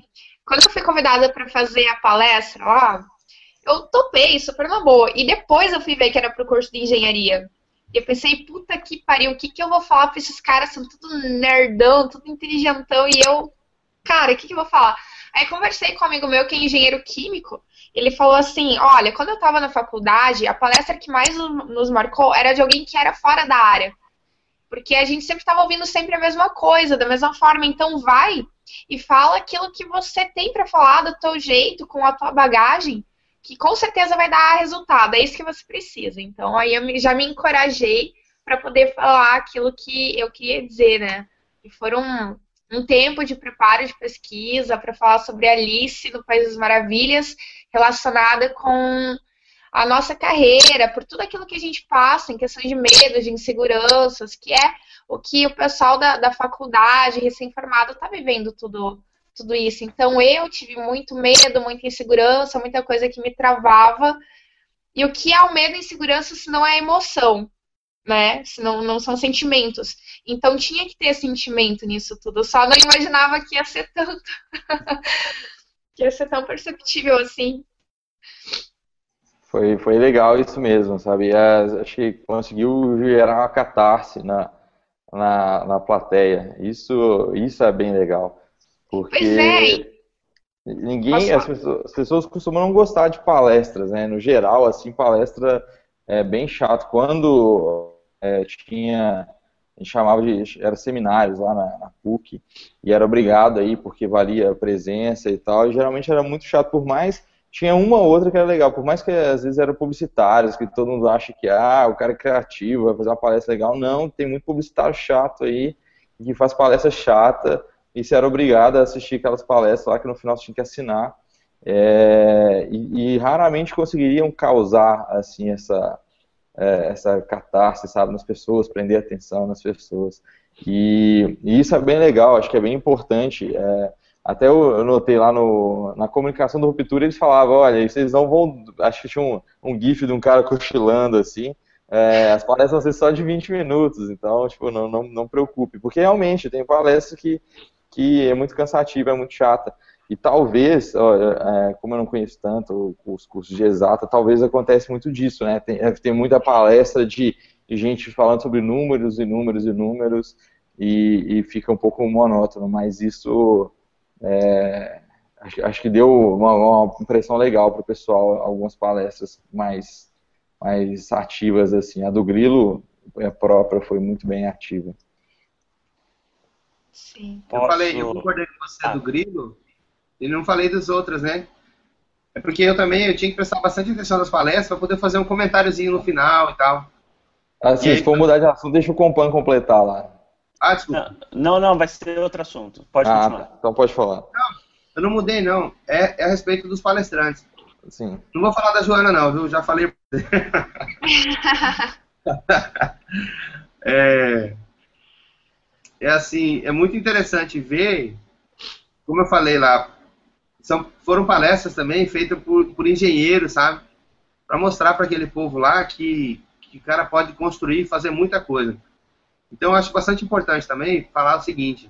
C: quando eu fui convidada para fazer a palestra lá, eu topei super na boa. E depois eu fui ver que era pro curso de engenharia. Eu pensei, puta que pariu, o que, que eu vou falar pra esses caras? São tudo nerdão, tudo inteligentão. E eu, cara, o que, que eu vou falar? Aí conversei com um amigo meu que é engenheiro químico. Ele falou assim: olha, quando eu tava na faculdade, a palestra que mais nos marcou era de alguém que era fora da área. Porque a gente sempre estava ouvindo sempre a mesma coisa, da mesma forma. Então vai e fala aquilo que você tem para falar do teu jeito, com a tua bagagem que com certeza vai dar resultado, é isso que você precisa. Então aí eu já me encorajei para poder falar aquilo que eu queria dizer, né? E foram um, um tempo de preparo de pesquisa para falar sobre Alice no País das Maravilhas, relacionada com a nossa carreira, por tudo aquilo que a gente passa em questões de medo, de inseguranças, que é o que o pessoal da, da faculdade, recém-formado, está vivendo tudo tudo isso. Então eu tive muito medo, muita insegurança, muita coisa que me travava. E o que é o medo e insegurança se não é emoção, né? Se não, não são sentimentos. Então tinha que ter sentimento nisso tudo. Eu só não imaginava que ia ser tanto. que ia ser tão perceptível assim.
B: Foi, foi legal isso mesmo, sabe? Acho que conseguiu gerar uma catarse na, na, na plateia. Isso, isso é bem legal. Porque pois é. ninguém, as pessoas, as pessoas, costumam não gostar de palestras, né? No geral, assim, palestra é bem chato. Quando é, tinha, a gente chamava de, era seminários lá na, na PUC, e era obrigado aí, porque valia a presença e tal, e geralmente era muito chato, por mais tinha uma ou outra que era legal, por mais que às vezes eram publicitários, que todo mundo acha que ah, o cara é criativo, vai fazer uma palestra legal. Não, tem muito publicitário chato aí, que faz palestra chata, e você era obrigado a assistir aquelas palestras lá que no final você tinha que assinar. É, e, e, raramente conseguiriam causar assim essa é, essa catarse, sabe, nas pessoas, prender atenção nas pessoas. E, e, isso é bem legal, acho que é bem importante. É, até eu, eu, notei lá no, na comunicação do Ruptura, eles falavam, olha, vocês não vão, acho que tinha um, um gif de um cara cochilando assim, é, as palestras vão ser só de 20 minutos, então, tipo, não, não, não preocupe, porque realmente tem palestras que que é muito cansativa, é muito chata. E talvez, é, como eu não conheço tanto os cursos de exata, talvez acontece muito disso, né? Tem, é, tem muita palestra de, gente falando sobre números e números e números e, e fica um pouco monótono, mas isso é, acho, acho, que deu uma, uma impressão legal para o pessoal, algumas palestras mais, mais ativas assim. A do Grilo, a própria, foi muito bem ativa.
D: Sim. Eu Posso... falei, eu concordei com você ah. do grilo e não falei das outras, né? É porque eu também eu tinha que prestar bastante atenção nas palestras para poder fazer um comentáriozinho no final e tal.
B: Assim, e se for mudar de assunto, deixa o Compan completar lá.
E: Ah, desculpa. Não, não, vai ser outro assunto. Pode ah, continuar.
B: Então pode falar.
D: Não, eu não mudei, não. É, é a respeito dos palestrantes.
B: Sim.
D: Não vou falar da Joana, não, viu? Já falei. é, é assim, é muito interessante ver, como eu falei lá, são, foram palestras também feitas por, por engenheiros, sabe? Para mostrar para aquele povo lá que, que o cara pode construir e fazer muita coisa. Então, eu acho bastante importante também falar o seguinte: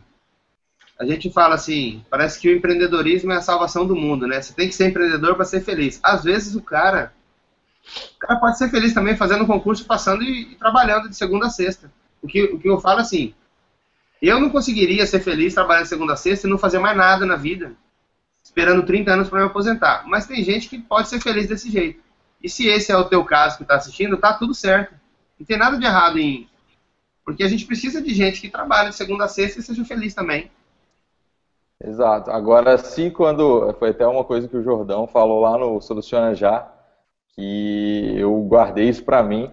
D: a gente fala assim, parece que o empreendedorismo é a salvação do mundo, né? Você tem que ser empreendedor para ser feliz. Às vezes o cara, o cara pode ser feliz também fazendo concurso, passando e, e, trabalhando de segunda a sexta. O que, o que eu falo assim, eu não conseguiria ser feliz trabalhando segunda a sexta e não fazer mais nada na vida, esperando 30 anos para me aposentar. Mas tem gente que pode ser feliz desse jeito. E se esse é o teu caso que está assistindo, tá tudo certo. Não tem nada de errado em porque a gente precisa de gente que trabalhe de segunda a sexta e seja feliz também.
B: Exato. Agora, se quando. Foi até uma coisa que o Jordão falou lá no Soluciona Já, que eu guardei isso para mim.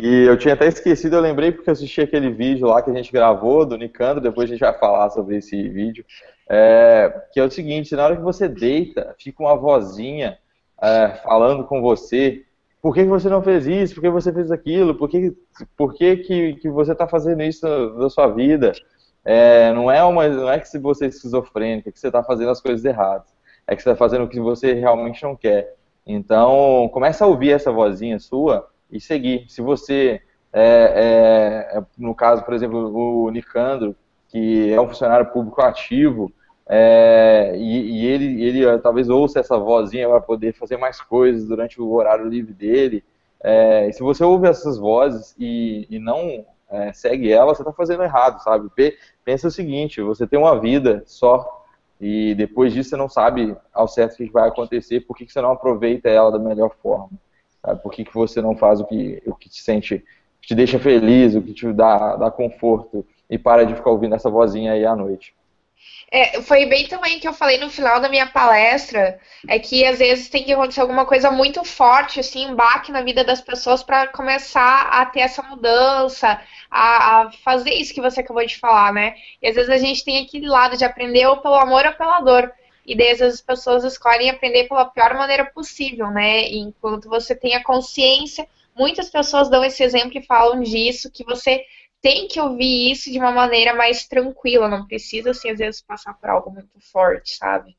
B: E eu tinha até esquecido, eu lembrei porque eu assisti aquele vídeo lá que a gente gravou do Nicandro, depois a gente vai falar sobre esse vídeo. É, que é o seguinte, na hora que você deita, fica uma vozinha é, falando com você por que você não fez isso? Por que você fez aquilo? Por que, por que, que, que você está fazendo isso na, sua vida? É, não, é uma, não é que você é esquizofrênico, é que você está fazendo as coisas erradas. É que você está fazendo o que você realmente não quer. Então, começa a ouvir essa vozinha sua e seguir. Se você, é, é, é no caso, por exemplo, o Nicandro, que é um funcionário público ativo, é, e, e, ele, ele uh, talvez ouça essa vozinha para poder fazer mais coisas durante o horário livre dele. É, se você ouve essas vozes e, e não é, segue ela, você está fazendo errado, sabe? Pensa o seguinte: você tem uma vida só e depois disso você não sabe ao certo o que vai acontecer, por que você não aproveita ela da melhor forma? Por que, que você não faz o que, o que te sente, te deixa feliz, o que te dá, dá conforto e para de ficar ouvindo essa vozinha aí à noite?
C: É, foi bem também que eu falei no final da minha palestra, é que às vezes tem que acontecer alguma coisa muito forte, assim, um baque na vida das pessoas para começar a ter essa mudança, a, a, fazer isso que você acabou de falar, né? E às vezes a gente tem aquele lado de aprender ou pelo amor ou pela dor. E às vezes as pessoas escolhem aprender pela pior maneira possível, né? E enquanto você tem a consciência, muitas pessoas dão esse exemplo e falam disso, que você tem que ouvir isso de uma maneira mais tranquila, não precisa, assim, às vezes passar por algo muito forte, sabe?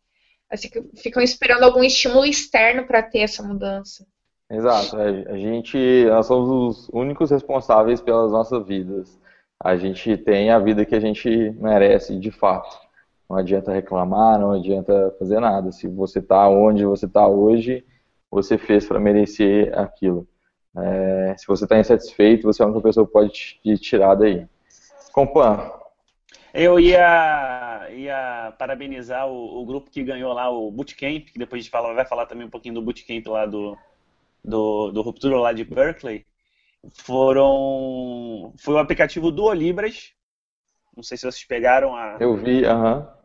C: Assim, ficam esperando algum estímulo externo para ter essa mudança.
B: Exato, a gente, nós somos os únicos responsáveis pelas nossas vidas. A gente tem a vida que a gente merece, de fato. Não adianta reclamar, não adianta fazer nada. Se você está onde você está hoje, você fez para merecer aquilo. É, se você está insatisfeito, você é a única pessoa que pode te tirar daí. Compan.
E: Eu ia, ia parabenizar o, o, grupo que ganhou lá o Bootcamp, que depois a gente fala, vai falar também um pouquinho do Bootcamp lá do, do, do Ruptura lá de Berkeley. Foram. Foi o aplicativo Duolibras. Não sei se vocês pegaram a.
B: Eu vi, aham. Uh -huh.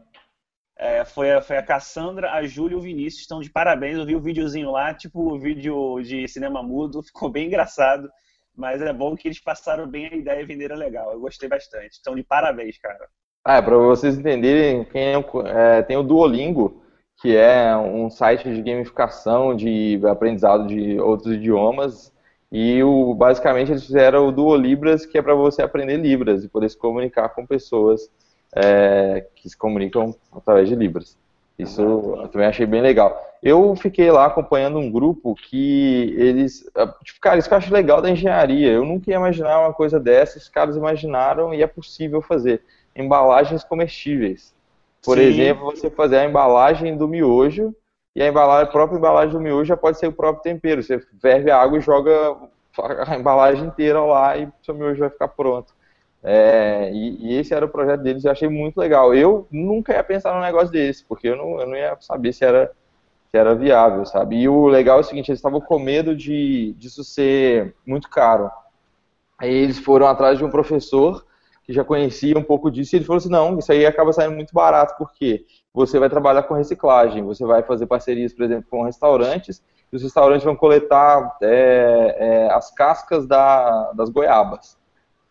E: É, foi, a, foi a Cassandra, a Júlia e o Vinícius. Estão de parabéns. Eu vi o videozinho lá, tipo o vídeo de cinema mudo. Ficou bem engraçado. Mas é bom que eles passaram bem a ideia e venderam legal. Eu gostei bastante. Estão de parabéns, cara.
B: Ah, para vocês entenderem, quem é, é, tem o Duolingo, que é um site de gamificação, de aprendizado de outros idiomas. E o, basicamente eles fizeram o Duolibras, que é para você aprender Libras e poder se comunicar com pessoas é, que se comunicam através de Libras. Isso eu também achei bem legal. Eu fiquei lá acompanhando um grupo que eles. Tipo, cara, isso que eu acho legal da engenharia. Eu nunca ia imaginar uma coisa dessa, os caras imaginaram e é possível fazer. Embalagens comestíveis. Por Sim. exemplo, você fazer a embalagem do miojo, e a, embalagem, a própria embalagem do miojo já pode ser o próprio tempero. Você ferve a água e joga a embalagem inteira lá e o seu miojo vai ficar pronto. É, e, e, esse era o projeto deles, eu achei muito legal. Eu nunca ia pensar num negócio desse, porque eu não, eu não ia saber se era, se era viável, sabe? E o legal é o seguinte, eles estavam com medo de disso ser muito caro. Aí eles foram atrás de um professor que já conhecia um pouco disso, e ele falou assim, não, isso aí acaba saindo muito barato, porque você vai trabalhar com reciclagem, você vai fazer parcerias, por exemplo, com restaurantes, e os restaurantes vão coletar é, é, as cascas da, das goiabas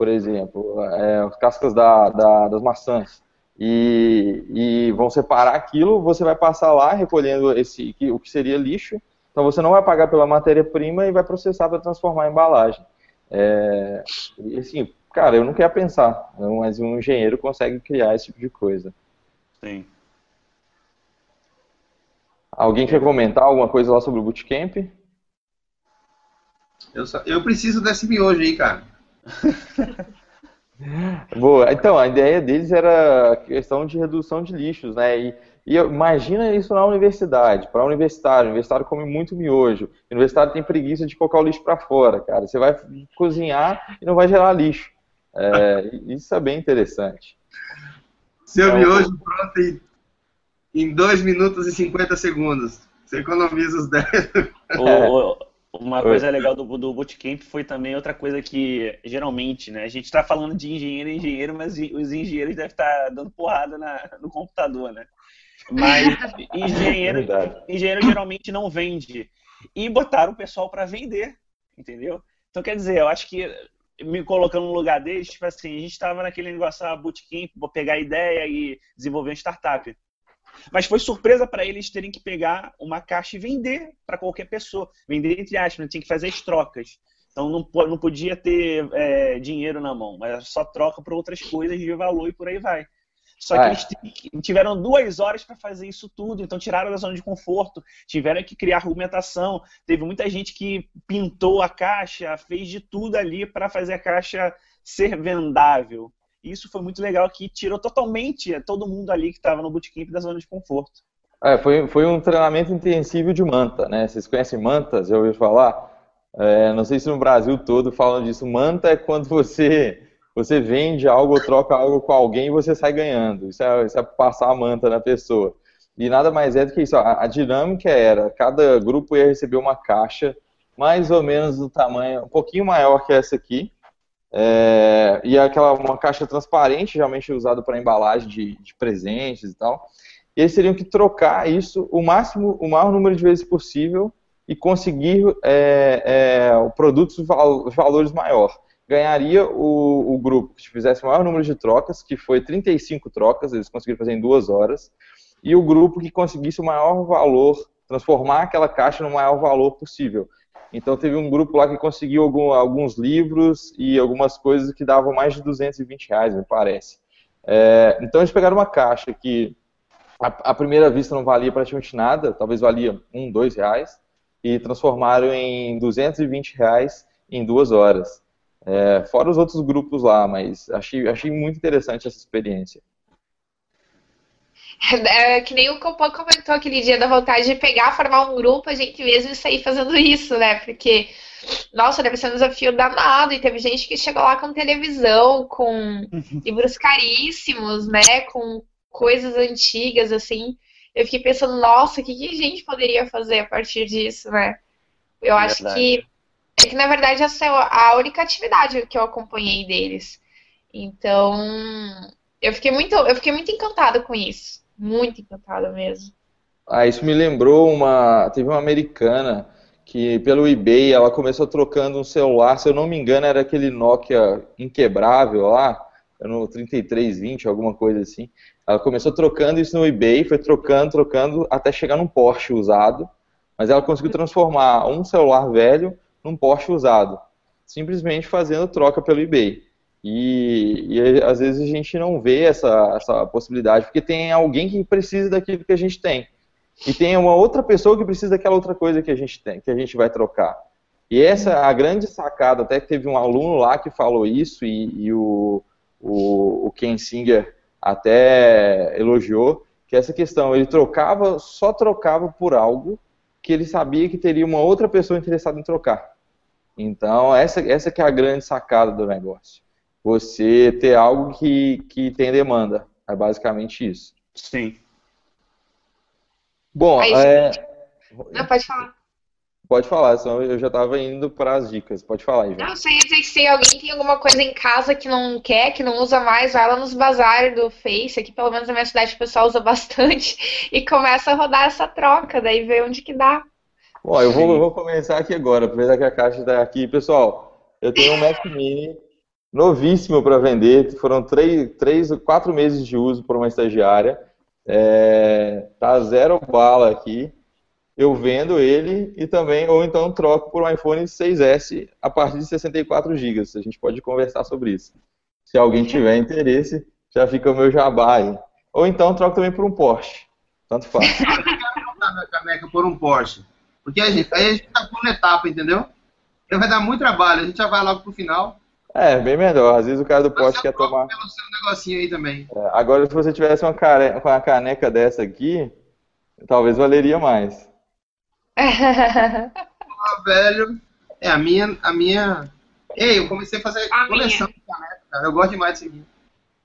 B: por exemplo, é, as cascas da, da, das maçãs, e, e, vão separar aquilo, você vai passar lá recolhendo esse, o que seria lixo, então você não vai pagar pela matéria-prima e vai processar para transformar em embalagem. É, e assim, cara, eu não quero pensar, mas um engenheiro consegue criar esse tipo de coisa.
E: Sim.
B: Alguém quer comentar alguma coisa lá sobre o Bootcamp?
D: Eu, só, eu preciso desse miojo aí, cara.
B: Boa. Então, a ideia deles era a questão de redução de lixos, né? E, e imagina isso na universidade, para universitário. O universitário come muito miojo. O universitário tem preguiça de colocar o lixo para fora, cara. Você vai cozinhar e não vai gerar lixo. É, isso é bem interessante.
D: Seu então, miojo pronto em, em 2 minutos e 50 segundos. Você economiza os 10.
E: Uma coisa legal do, do Bootcamp foi também outra coisa que, geralmente, né? A gente está falando de engenheiro e engenheiro, mas os engenheiros devem estar tá dando porrada na, no computador, né? Mas engenheiro, engenheiro geralmente não vende. E botaram o pessoal para vender, entendeu? Então, quer dizer, eu acho que me colocando no lugar deles, tipo assim, a gente estava naquele negócio, ah, bootcamp, vou pegar a ideia e desenvolver uma startup. Mas foi surpresa para eles terem que pegar uma caixa e vender para qualquer pessoa. Vender entre aspas, né? tinha que fazer as trocas. Então não, não podia ter é, dinheiro na mão, mas só troca por outras coisas de valor e por aí vai. Só que é. eles tiveram duas horas para fazer isso tudo, então tiraram da zona de conforto, tiveram que criar argumentação. Teve muita gente que pintou a caixa, fez de tudo ali para fazer a caixa ser vendável. Isso foi muito legal que tirou totalmente todo mundo ali que estava no bootcamp da zona de conforto.
B: É, foi, foi um treinamento intensivo de manta, né? Vocês conhecem mantas? Já ouviu falar? É, não sei se no Brasil todo falam disso. Manta é quando você você vende algo ou troca algo com alguém e você sai ganhando. Isso é, isso é passar a manta na pessoa. E nada mais é do que isso. A, a dinâmica era, cada grupo ia receber uma caixa mais ou menos do tamanho, um pouquinho maior que essa aqui, é, e é aquela uma caixa transparente, geralmente usada para embalagem de, de, presentes e tal. E eles teriam que trocar isso o máximo, o maior número de vezes possível e conseguir é, é, produtos os valores maior. Ganharia o, o, grupo que fizesse o maior número de trocas, que foi 35 trocas, eles conseguiram fazer em duas horas, e o grupo que conseguisse o maior valor, transformar aquela caixa no maior valor possível. Então teve um grupo lá que conseguiu algum, alguns livros e algumas coisas que davam mais de 220 reais, me parece. É, então eles pegaram uma caixa que à primeira vista não valia praticamente nada, talvez valia um, dois reais, e transformaram em 220 reais em duas horas. É, fora os outros grupos lá, mas achei, achei muito interessante essa experiência.
C: É, que nem o Copão comentou aquele dia da vontade de pegar, formar um grupo, a gente mesmo sair fazendo isso, né? Porque, nossa, deve ser um desafio danado. E teve gente que chegou lá com televisão, com livros caríssimos, né? Com coisas antigas, assim. Eu fiquei pensando, nossa, o que, que a gente poderia fazer a partir disso, né? Eu é acho que é que, na verdade, essa é a única atividade que eu acompanhei deles. Então, eu fiquei muito, eu fiquei muito encantada com isso. Muito encantada mesmo.
B: Ah, isso me lembrou uma. Teve uma americana que pelo eBay ela começou trocando um celular, se eu não me engano, era aquele Nokia inquebrável lá, no 3320, alguma coisa assim. Ela começou trocando isso no eBay, foi trocando, trocando, até chegar num Porsche usado, mas ela conseguiu transformar um celular velho num Porsche usado, simplesmente fazendo troca pelo eBay. E, e, às vezes a gente não vê essa, essa possibilidade, porque tem alguém que precisa daquilo que a gente tem. E tem uma outra pessoa que precisa daquela outra coisa que a gente tem, que a gente vai trocar. E essa é a grande sacada, até que teve um aluno lá que falou isso, e, e o, o, o Ken Singer até elogiou, que essa questão, ele trocava, só trocava por algo que ele sabia que teria uma outra pessoa interessada em trocar. Então, essa, essa que é a grande sacada do negócio você ter algo que, que tem demanda. É basicamente isso.
E: Sim.
B: Bom, Aí, é...
C: Não, pode falar.
B: Pode falar, senão eu já estava indo para as dicas. Pode falar,
C: Ivan. Não, sei dizer que se alguém tem alguma coisa em casa que não quer, que não usa mais, vai lá nos bazares do Face, aqui pelo menos na minha cidade o pessoal usa bastante, e começa a rodar essa troca, daí vê onde que dá.
B: Bom, eu vou, eu vou começar aqui agora, aproveitar que a caixa está aqui. Pessoal, eu tenho um Mac Mini novíssimo para vender. Foram três, três, quatro meses de uso por uma estagiária. É, tá zero bala aqui. Eu vendo ele e também, ou então troco por um iPhone 6S a partir de 64 GB. A gente pode conversar sobre isso. Se alguém tiver interesse, já fica o meu jabá aí. Ou então troco também por um Porsche. Tanto faz.
D: caneca por um Porsche. Porque a gente, aí a gente tá por etapa, entendeu? Então vai dar muito trabalho, a gente já vai logo pro final.
B: É, bem melhor. Às vezes o cara do Porsche quer tomar.
D: Pelo seu negocinho aí também.
B: É, agora, se você tivesse uma, care... uma caneca dessa aqui, talvez valeria mais.
D: ah, velho. É, a minha. A minha... Ei, eu comecei a fazer a coleção minha. de caneca, cara. Eu gosto demais disso aqui.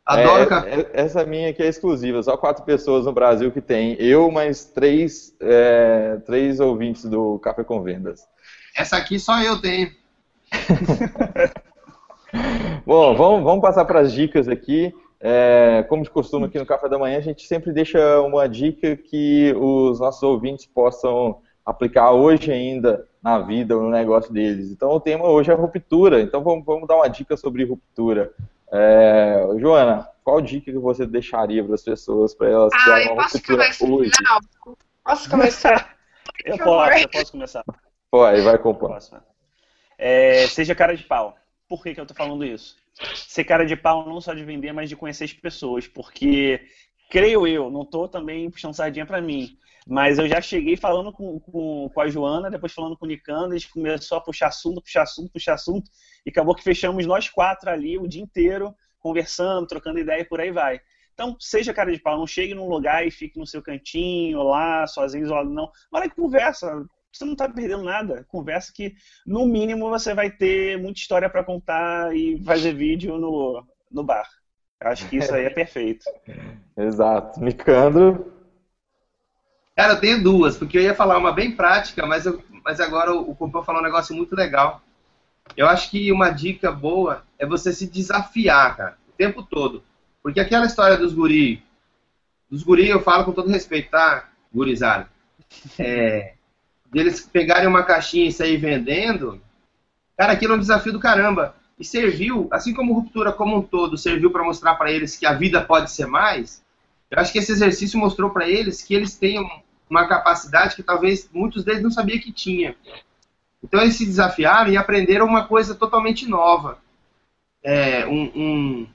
D: Adoro
B: é, café. Essa minha aqui é exclusiva, só quatro pessoas no Brasil que tem. Eu, mais três, é, três ouvintes do Café com Vendas.
D: Essa aqui só eu tenho.
B: Bom, vamos, vamos passar para as dicas aqui. É, como de costume aqui no Café da Manhã, a gente sempre deixa uma dica que os nossos ouvintes possam aplicar hoje ainda na vida ou no negócio deles. Então o tema hoje é ruptura. Então vamos, vamos dar uma dica sobre ruptura. É, Joana, qual dica que você deixaria para as pessoas para elas
C: ah, terem uma ruptura hoje? Não, posso começar?
E: eu posso, eu posso começar.
B: Pode, vai compor.
E: É, seja cara de pau. Por que, que eu estou falando isso? Ser cara de pau não só de vender, mas de conhecer as pessoas, porque creio eu, não estou também puxando sardinha para mim, mas eu já cheguei falando com, com, com, a Joana, depois falando com o Nicandro, a gente começou a puxar assunto, puxar assunto, puxar assunto, e acabou que fechamos nós quatro ali o dia inteiro, conversando, trocando ideia e por aí vai. Então, seja cara de pau, não chegue num lugar e fique no seu cantinho, lá, sozinho, isolado, não. Olha que conversa, você não está perdendo nada. Conversa que, no mínimo, você vai ter muita história para contar e fazer vídeo no, no bar. Acho que isso aí é perfeito.
B: Exato. Nicandro,
D: Cara, eu tenho duas, porque eu ia falar uma bem prática, mas, eu, mas agora o, o falou um negócio muito legal. Eu acho que uma dica boa é você se desafiar, cara, o tempo todo. Porque aquela história dos guri, dos guri eu falo com todo respeito, tá, gurizada? É, deles pegarem uma caixinha e sair vendendo, cara, aquilo é um desafio do caramba. E serviu, assim como Ruptura como um todo, serviu para mostrar para eles que a vida pode ser mais, eu acho que esse exercício mostrou para eles que eles têm uma capacidade que talvez muitos deles não sabiam que tinha. Então eles se desafiaram e aprenderam uma coisa totalmente nova, é, um, um,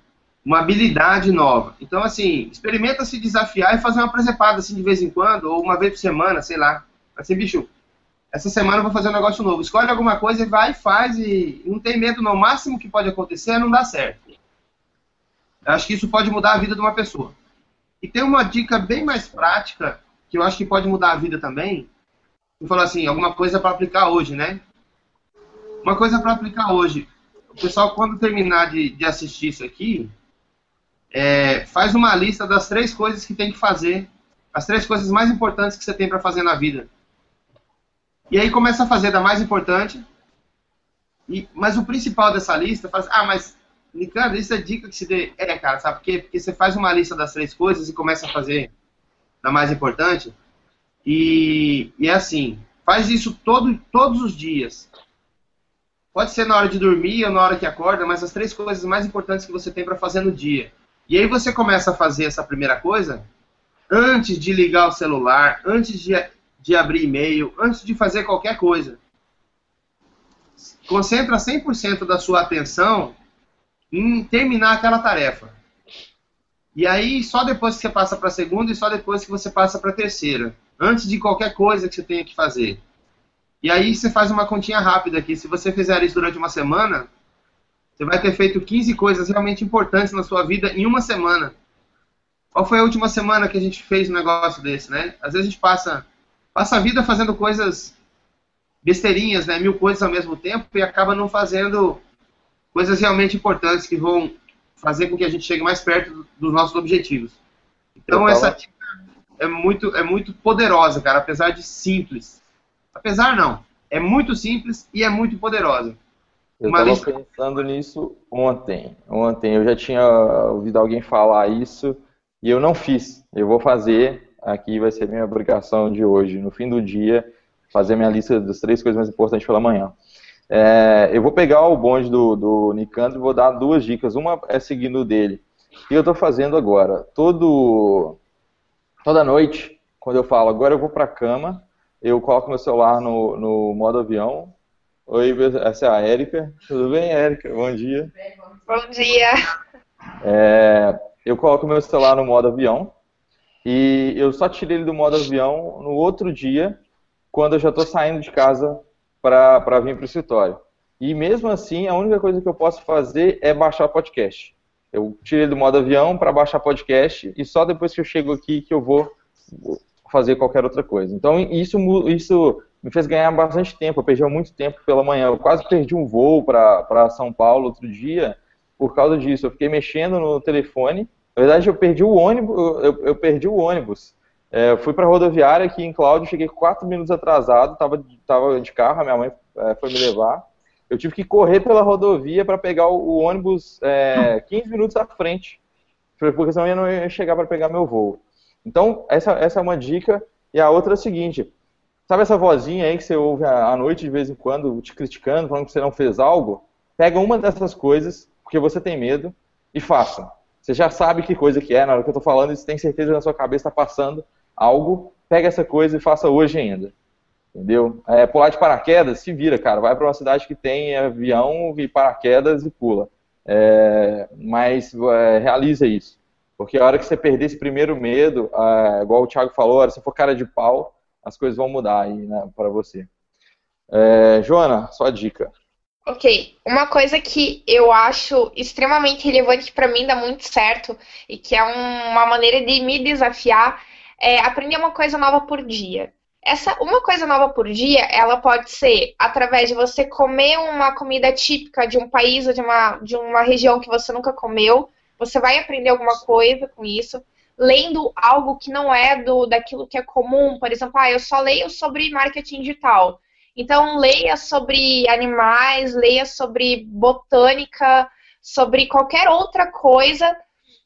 D: uma habilidade nova. Então assim, experimenta se desafiar e fazer uma presepada assim de vez em quando, ou uma vez por semana, sei lá. Assim, bicho, essa semana eu vou fazer um negócio novo. Escolhe alguma coisa e vai e faz e não tem medo não. O máximo que pode acontecer é não dar certo. Eu acho que isso pode mudar a vida de uma pessoa. E tem uma dica bem mais prática que eu acho que pode mudar a vida também. Eu falo assim, alguma coisa para aplicar hoje, né? Uma coisa para aplicar hoje. O pessoal, quando terminar de, de assistir isso aqui, é, faz uma lista das três coisas que tem que fazer, as três coisas mais importantes que você tem para fazer na vida. E aí começa a fazer da mais importante. E, mas o principal dessa lista, faz, ah, mas Nicandro, isso é dica que se dê. É, cara, sabe por quê? Porque você faz uma lista das três coisas e começa a fazer da mais importante. E, e é assim, faz isso todo, todos os dias. Pode ser na hora de dormir ou na hora que acorda, mas as três coisas mais importantes que você tem para fazer no dia. E aí você começa a fazer essa primeira coisa antes de ligar o celular, antes de, de abrir e-mail, antes de fazer qualquer coisa. Concentra 100% da sua atenção em terminar aquela tarefa. E aí, só depois que você passa para a segunda e só depois que você passa para a terceira. Antes de qualquer coisa que você tenha que fazer. E aí você faz uma continha rápida aqui. Se você fizer isso durante uma semana, você vai ter feito 15 coisas realmente importantes na sua vida em uma semana. Qual foi a última semana que a gente fez um negócio desse, né? Às vezes a gente passa, passa a vida fazendo coisas besteirinhas, né? Mil coisas ao mesmo tempo e acaba não fazendo coisas realmente importantes que vão fazer com que a gente chegue mais perto dos nossos objetivos. Então essa dica é muito, é muito poderosa, cara, apesar de simples. Apesar não, é muito simples e é muito poderosa.
B: Eu estava lista... pensando nisso ontem. Ontem eu já tinha ouvido alguém falar isso e eu não fiz. Eu vou fazer. Aqui vai ser minha obrigação de hoje, no fim do dia, fazer minha lista das três coisas mais importantes pela manhã. É, eu vou pegar o bonde do, do Nicandro e vou dar duas dicas. Uma é seguindo dele. O que eu estou fazendo agora? Todo, toda noite, quando eu falo, agora eu vou para a cama, eu coloco meu celular no, no modo avião. Oi, essa é a Érica. Tudo bem, Érica? Bom dia.
C: Bom dia.
B: É, eu coloco meu celular no modo avião e eu só tirei ele do modo avião no outro dia, quando eu já estou saindo de casa para vir para o escritório. E mesmo assim, a única coisa que eu posso fazer é baixar podcast. Eu tirei do modo avião para baixar podcast e só depois que eu chego aqui que eu vou fazer qualquer outra coisa. Então isso, isso me fez ganhar bastante tempo. Eu perdi muito tempo pela manhã. Eu quase perdi um voo para São Paulo outro dia por causa disso. Eu fiquei mexendo no telefone. Na verdade, eu perdi o ônibus. Eu, eu perdi o ônibus. É, fui para a rodoviária aqui em Cláudio, cheguei quatro minutos atrasado, estava tava de carro, a minha mãe é, foi me levar. Eu tive que correr pela rodovia para pegar o, o ônibus é, 15 minutos à frente, porque senão eu não ia chegar para pegar meu voo. Então, essa, essa é uma dica. E a outra é a seguinte: sabe essa vozinha aí que você ouve à noite de vez em quando te criticando, falando que você não fez algo? Pega uma dessas coisas porque você tem medo, e faça. Você já sabe que coisa que é, na hora que eu estou falando, você tem certeza na sua cabeça está passando algo, pega essa coisa e faça hoje ainda. Entendeu? É, pular de paraquedas, se vira, cara. Vai para uma cidade que tem avião e paraquedas e pula. É, mas é, realiza isso. Porque a hora que você perder esse primeiro medo, é, igual o Thiago falou, a hora que você for cara de pau, as coisas vão mudar aí né, para você. É, Joana, sua dica.
C: Ok, uma coisa que eu acho extremamente relevante para mim, dá muito certo, e que é um, uma maneira de me desafiar, é aprender uma coisa nova por dia. Essa uma coisa nova por dia, ela pode ser através de você comer uma comida típica de um país ou de uma, de uma região que você nunca comeu. Você vai aprender alguma coisa com isso. Lendo algo que não é do daquilo que é comum. Por exemplo, ah, eu só leio sobre marketing digital. Então, leia sobre animais, leia sobre botânica, sobre qualquer outra coisa.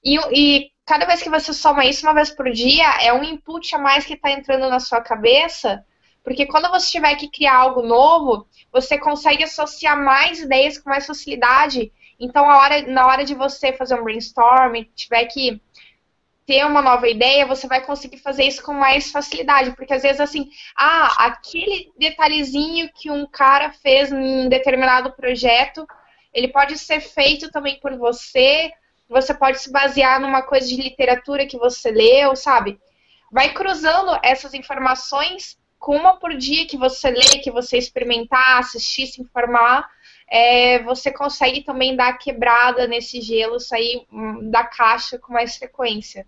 C: E, e, cada vez que você soma isso uma vez por dia, é um input a mais que está entrando na sua cabeça. Porque quando você tiver que criar algo novo, você consegue associar mais ideias com mais facilidade. Então, hora, na hora de você fazer um brainstorm, tiver que ter uma nova ideia, você vai conseguir fazer isso com mais facilidade, porque às vezes assim, ah, aquele detalhezinho que um cara fez em determinado projeto, ele pode ser feito também por você, você pode se basear numa coisa de literatura que você leu, sabe? Vai cruzando essas informações com uma por dia que você lê, que você experimentar, assistir, se informar, é, você consegue também dar quebrada nesse gelo, sair hum, da caixa com mais frequência.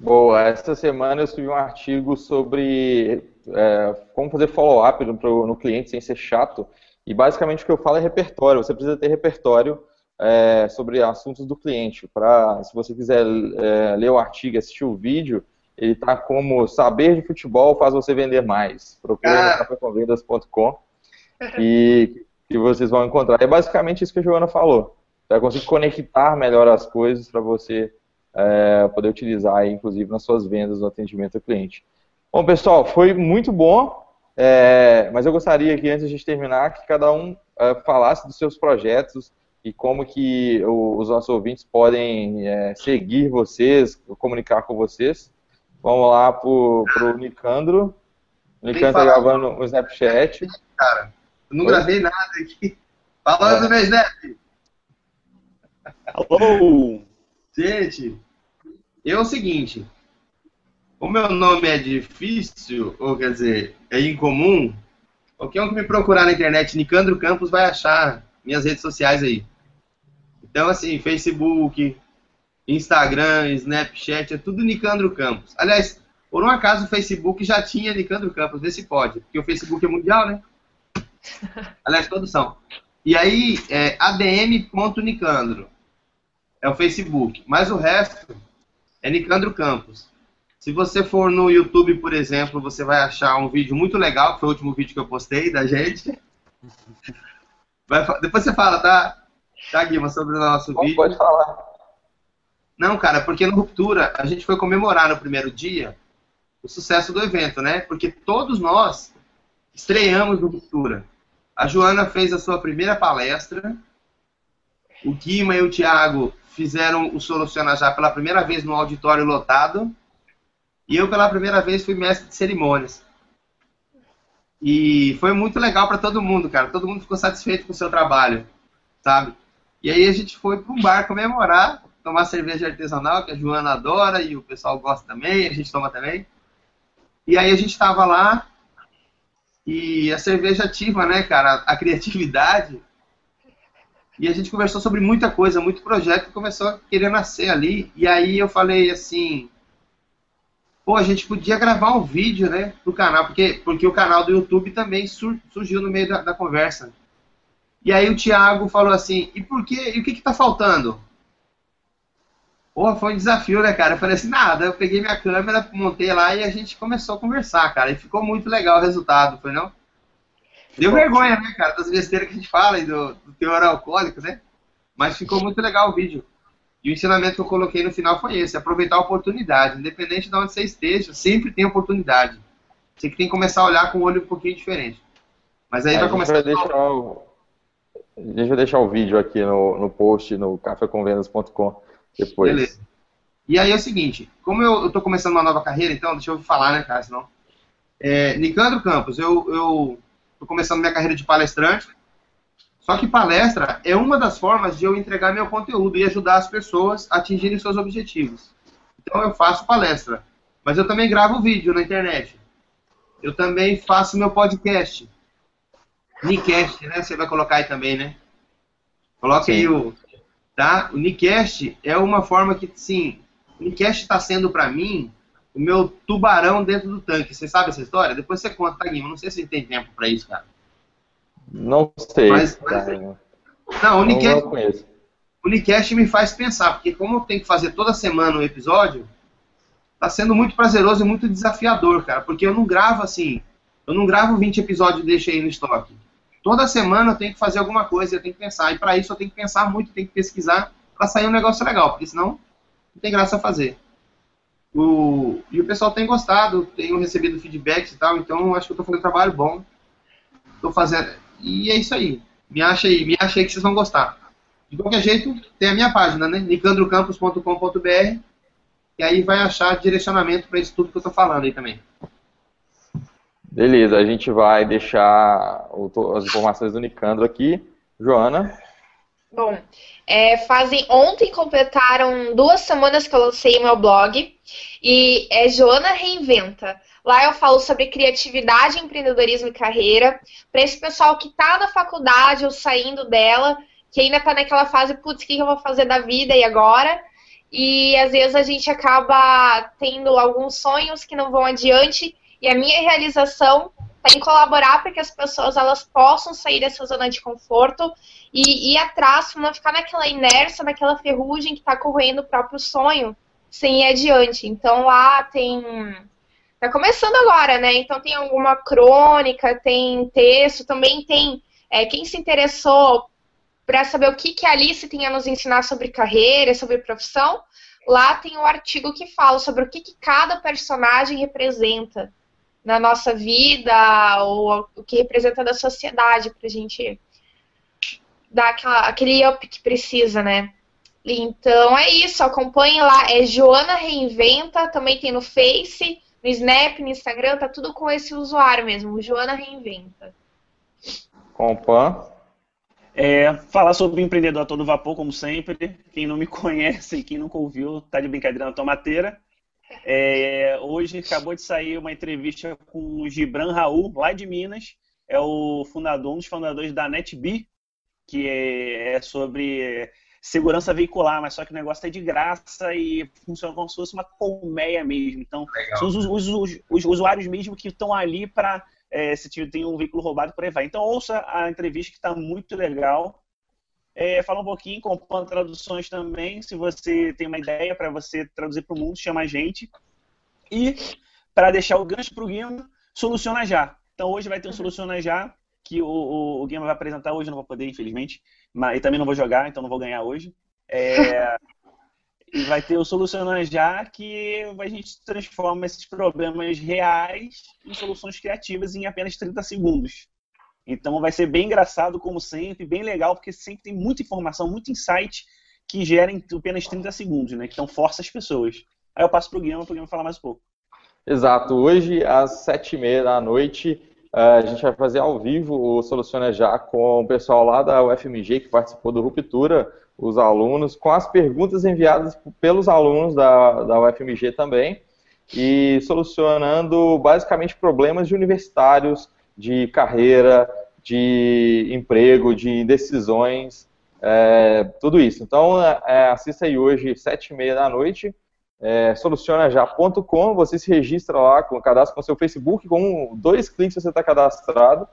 B: Boa, essa semana eu escrevi um artigo sobre é, como fazer follow-up no, no, cliente sem ser chato. E basicamente o que eu falo é repertório. Você precisa ter repertório é, sobre assuntos do cliente. Pra, se você quiser é, ler o artigo, assistir o vídeo, ele está como saber de futebol faz você vender mais. Procure ah. no cafécomvendas.com e que vocês vão encontrar. É basicamente isso que a Joana falou. Você vai conseguir conectar melhor as coisas para você é, poder utilizar, aí, inclusive, nas suas vendas, no atendimento ao cliente. Bom, pessoal, foi muito bom, é, mas eu gostaria que, antes de a gente terminar, que cada um é, falasse dos seus projetos e como que o, os nossos ouvintes podem é, seguir vocês, comunicar com vocês. Vamos lá para o Nicandro. O Nicandro está gravando o Snapchat.
F: Cara, eu não Oi? gravei nada aqui. Falando do meu Snap.
B: Alô!
F: Gente, é o seguinte, o meu nome é difícil, ou quer dizer, é incomum, qualquer um que me procurar na internet, Nicandro Campos, vai achar minhas redes sociais aí. Então, assim, Facebook, Instagram, Snapchat, é tudo Nicandro Campos. Aliás, por um acaso o Facebook já tinha Nicandro Campos, vê se pode, porque o Facebook é mundial, né? Aliás, todos são. E aí, é adm.nicandro é o Facebook. Mas o resto é Nicandro Campos. Se você for no YouTube, por exemplo, você vai achar um vídeo muito legal, que foi o último vídeo que eu postei da gente. Vai, depois você fala, tá? Tá, Guima, sobre o nosso
B: Bom,
F: vídeo.
B: Pode falar.
F: Não, cara, porque no Ruptura a gente foi comemorar no primeiro dia o sucesso do evento, né? Porque todos nós
D: estreamos no Cultura. A Joana fez a sua primeira palestra, o Guima e o Thiago fizeram o Soluciona Já pela primeira vez no auditório lotado, e eu pela primeira vez fui mestre de cerimônias. E foi muito legal para todo mundo, cara. Todo mundo ficou satisfeito com o seu trabalho, sabe? E aí a gente foi para um bar comemorar, tomar cerveja artesanal, que a Joana adora e o pessoal gosta também, a gente toma também. E aí a gente estava lá e a cerveja ativa, né, cara, a criatividade. E a gente conversou sobre muita coisa, muito projeto começou a querer nascer ali. E aí eu falei assim, pô, a gente podia gravar um vídeo, né, pro canal, porque, porque o canal do YouTube também sur, surgiu no meio da, da conversa. E aí o Thiago falou assim, e por quê? E o que que tá faltando? Porra, foi um desafio, né, cara? Eu falei assim, nada, eu peguei minha câmera, montei lá e a gente começou a conversar, cara. E ficou muito legal o resultado, foi não? Deu vergonha, né, cara, das besteiras que a gente fala e do, do teor alcoólico, né? Mas ficou muito legal o vídeo. E o ensinamento que eu coloquei no final foi esse, aproveitar a oportunidade. Independente de onde você esteja, sempre tem oportunidade. Você que tem que começar a olhar com um olho um pouquinho diferente. Mas aí
B: É,
D: vai começar
B: vai
D: a...
B: deixar o... Deixa eu deixar o vídeo aqui no, no post no cafécomvendas.com depois.
D: Beleza. E aí é o seguinte, como eu, tô começando uma nova carreira, então deixa eu falar, né, cara, senão... É, Nicandro Campos, eu, eu tô começando minha carreira de palestrante, só que palestra é uma das formas de eu entregar meu conteúdo e ajudar as pessoas a atingirem seus objetivos. Então eu faço palestra, mas eu também gravo vídeo na internet. Eu também faço meu podcast. Nicast, né? Você vai colocar aí também, né? Coloque aí o. Tá? O Nicast é uma forma que, sim, o Nicast está sendo para mim o meu tubarão dentro do tanque. Você sabe essa história? Depois você conta, tá, Guima? Não sei se tem tempo para isso, cara.
B: Não sei.
D: Mas- mas-. Não, o
B: Não,
D: Nicast,
B: não conheço.
D: o Nicast me faz pensar, porque como eu tenho que fazer toda semana um episódio, tá sendo muito prazeroso e muito desafiador, cara, porque eu não gravo assim, eu não gravo 20 episódios e deixo aí no estoque. Toda semana eu tenho que fazer alguma coisa, eu tenho que pensar, e para isso eu tenho que pensar muito, tenho que pesquisar para sair um negócio legal, porque senão não tem graça a fazer. O, e o pessoal tem gostado, tenho recebido feedbacks e tal, então acho que eu tô fazendo um trabalho bom. Tô fazendo. E é isso aí. Me acha aí, me acha aí que vocês vão gostar. De qualquer jeito, tem a minha página, né? nicandrocampos.com.br e aí vai achar direcionamento para isso tudo que eu tô falando aí também.
B: Beleza, a gente vai deixar as informações do Nicandro aqui. Joana,
C: Bom, é, fazem ontem completaram duas semanas que eu lancei o meu blog e é Joana Reinventa. Lá eu falo sobre criatividade, empreendedorismo e carreira para esse pessoal que está na faculdade ou saindo dela, que ainda está naquela fase, putz, o que eu vou fazer da vida e agora? E às vezes a gente acaba tendo alguns sonhos que não vão adiante e a minha realização em colaborar para que as pessoas elas possam sair dessa zona de conforto e ir atrás para não ficar naquela inércia, naquela ferrugem que está corroendo o próprio sonho sem ir adiante. Então lá tem. Tá começando agora, né? Então tem alguma crônica, tem texto, também tem. é, quem se interessou para saber o que, que a Alice tem a nos ensinar sobre carreira, sobre profissão, lá tem o artigo que fala sobre o que, que cada personagem representa na nossa vida, ou o que representa da sociedade, pra gente dar aquela, aquele up que precisa, né? Então é isso, acompanhe lá, é Joana Reinventa, também tem no Face, no Snap, no Instagram, tá tudo com esse usuário mesmo, Joana Reinventa.
B: Compan,
E: É, falar sobre o empreendedor a todo vapor, como sempre. Quem não me conhece e quem nunca ouviu, tá de brincadeira na tomateira. É, hoje acabou de sair uma entrevista com o Gibran Raul, lá de Minas. É o fundador, um dos fundadores da NetBee, que é, sobre segurança veicular, mas só que o negócio é de graça e funciona como se fosse uma colmeia mesmo. Então,
D: Legal.
E: são os, os- os- os usuários mesmo que estão ali para é, se tiver- tem um veículo roubado, por aí vai. Então, ouça a entrevista que está muito legal. É, fala um pouquinho, compõe traduções também. Se você tem uma ideia para você traduzir para o mundo, chama a gente. E, para deixar o gancho para o Guima, soluciona já. Então, hoje vai ter um Soluciona Já, que o, o, o Guima vai apresentar hoje, eu não vou poder, infelizmente. Mas, e também não vou jogar, então não vou ganhar hoje. É, E vai ter o Solucionando Já, que a gente transforma esses problemas reais em soluções criativas em apenas 30 segundos. Então vai ser bem engraçado, como sempre, bem legal, porque sempre tem muita informação, muito insight que gera em apenas 30 segundos, né? Então força as pessoas. Aí eu passo para o Guilherme para o Guilherme falar mais um pouco.
B: Exato. Hoje, às sete e meia da noite, a gente vai fazer ao vivo o Soluciona Já com o pessoal lá da UFMG que participou do Ruptura, os alunos, com as perguntas enviadas pelos alunos da, da UFMG também, e solucionando basicamente problemas de universitários, de carreira, de emprego, de decisões, é, tudo isso. Então, é, assista aí hoje, sete e meia da noite, é, solucionajá.com, você se registra lá, com, cadastra com seu Facebook, com dois cliques você está cadastrado,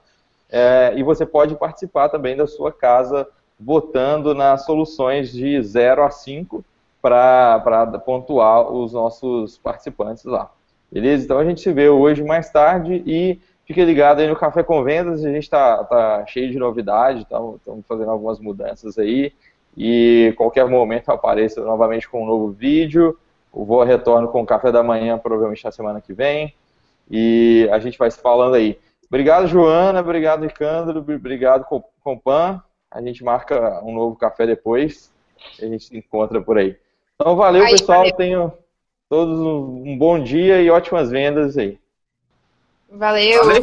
B: é, e você pode participar também da sua casa votando nas soluções de 0 a 5 para pontuar os nossos participantes lá. Beleza? Então a gente se vê hoje mais tarde e fique ligado aí no Café com Vendas, a gente está tá cheio de novidade, estamos fazendo algumas mudanças aí e qualquer momento apareça novamente com um novo vídeo o Voa retorno com o café da manhã, provavelmente na semana que vem. E a gente vai se falando aí. Obrigado, Joana. Obrigado, Ricandro. Obrigado, Compan. A gente marca um novo café depois. E a gente se encontra por aí. Então, valeu, aí, pessoal. Valeu. Tenham todos um bom dia e ótimas vendas aí.
C: Valeu. valeu.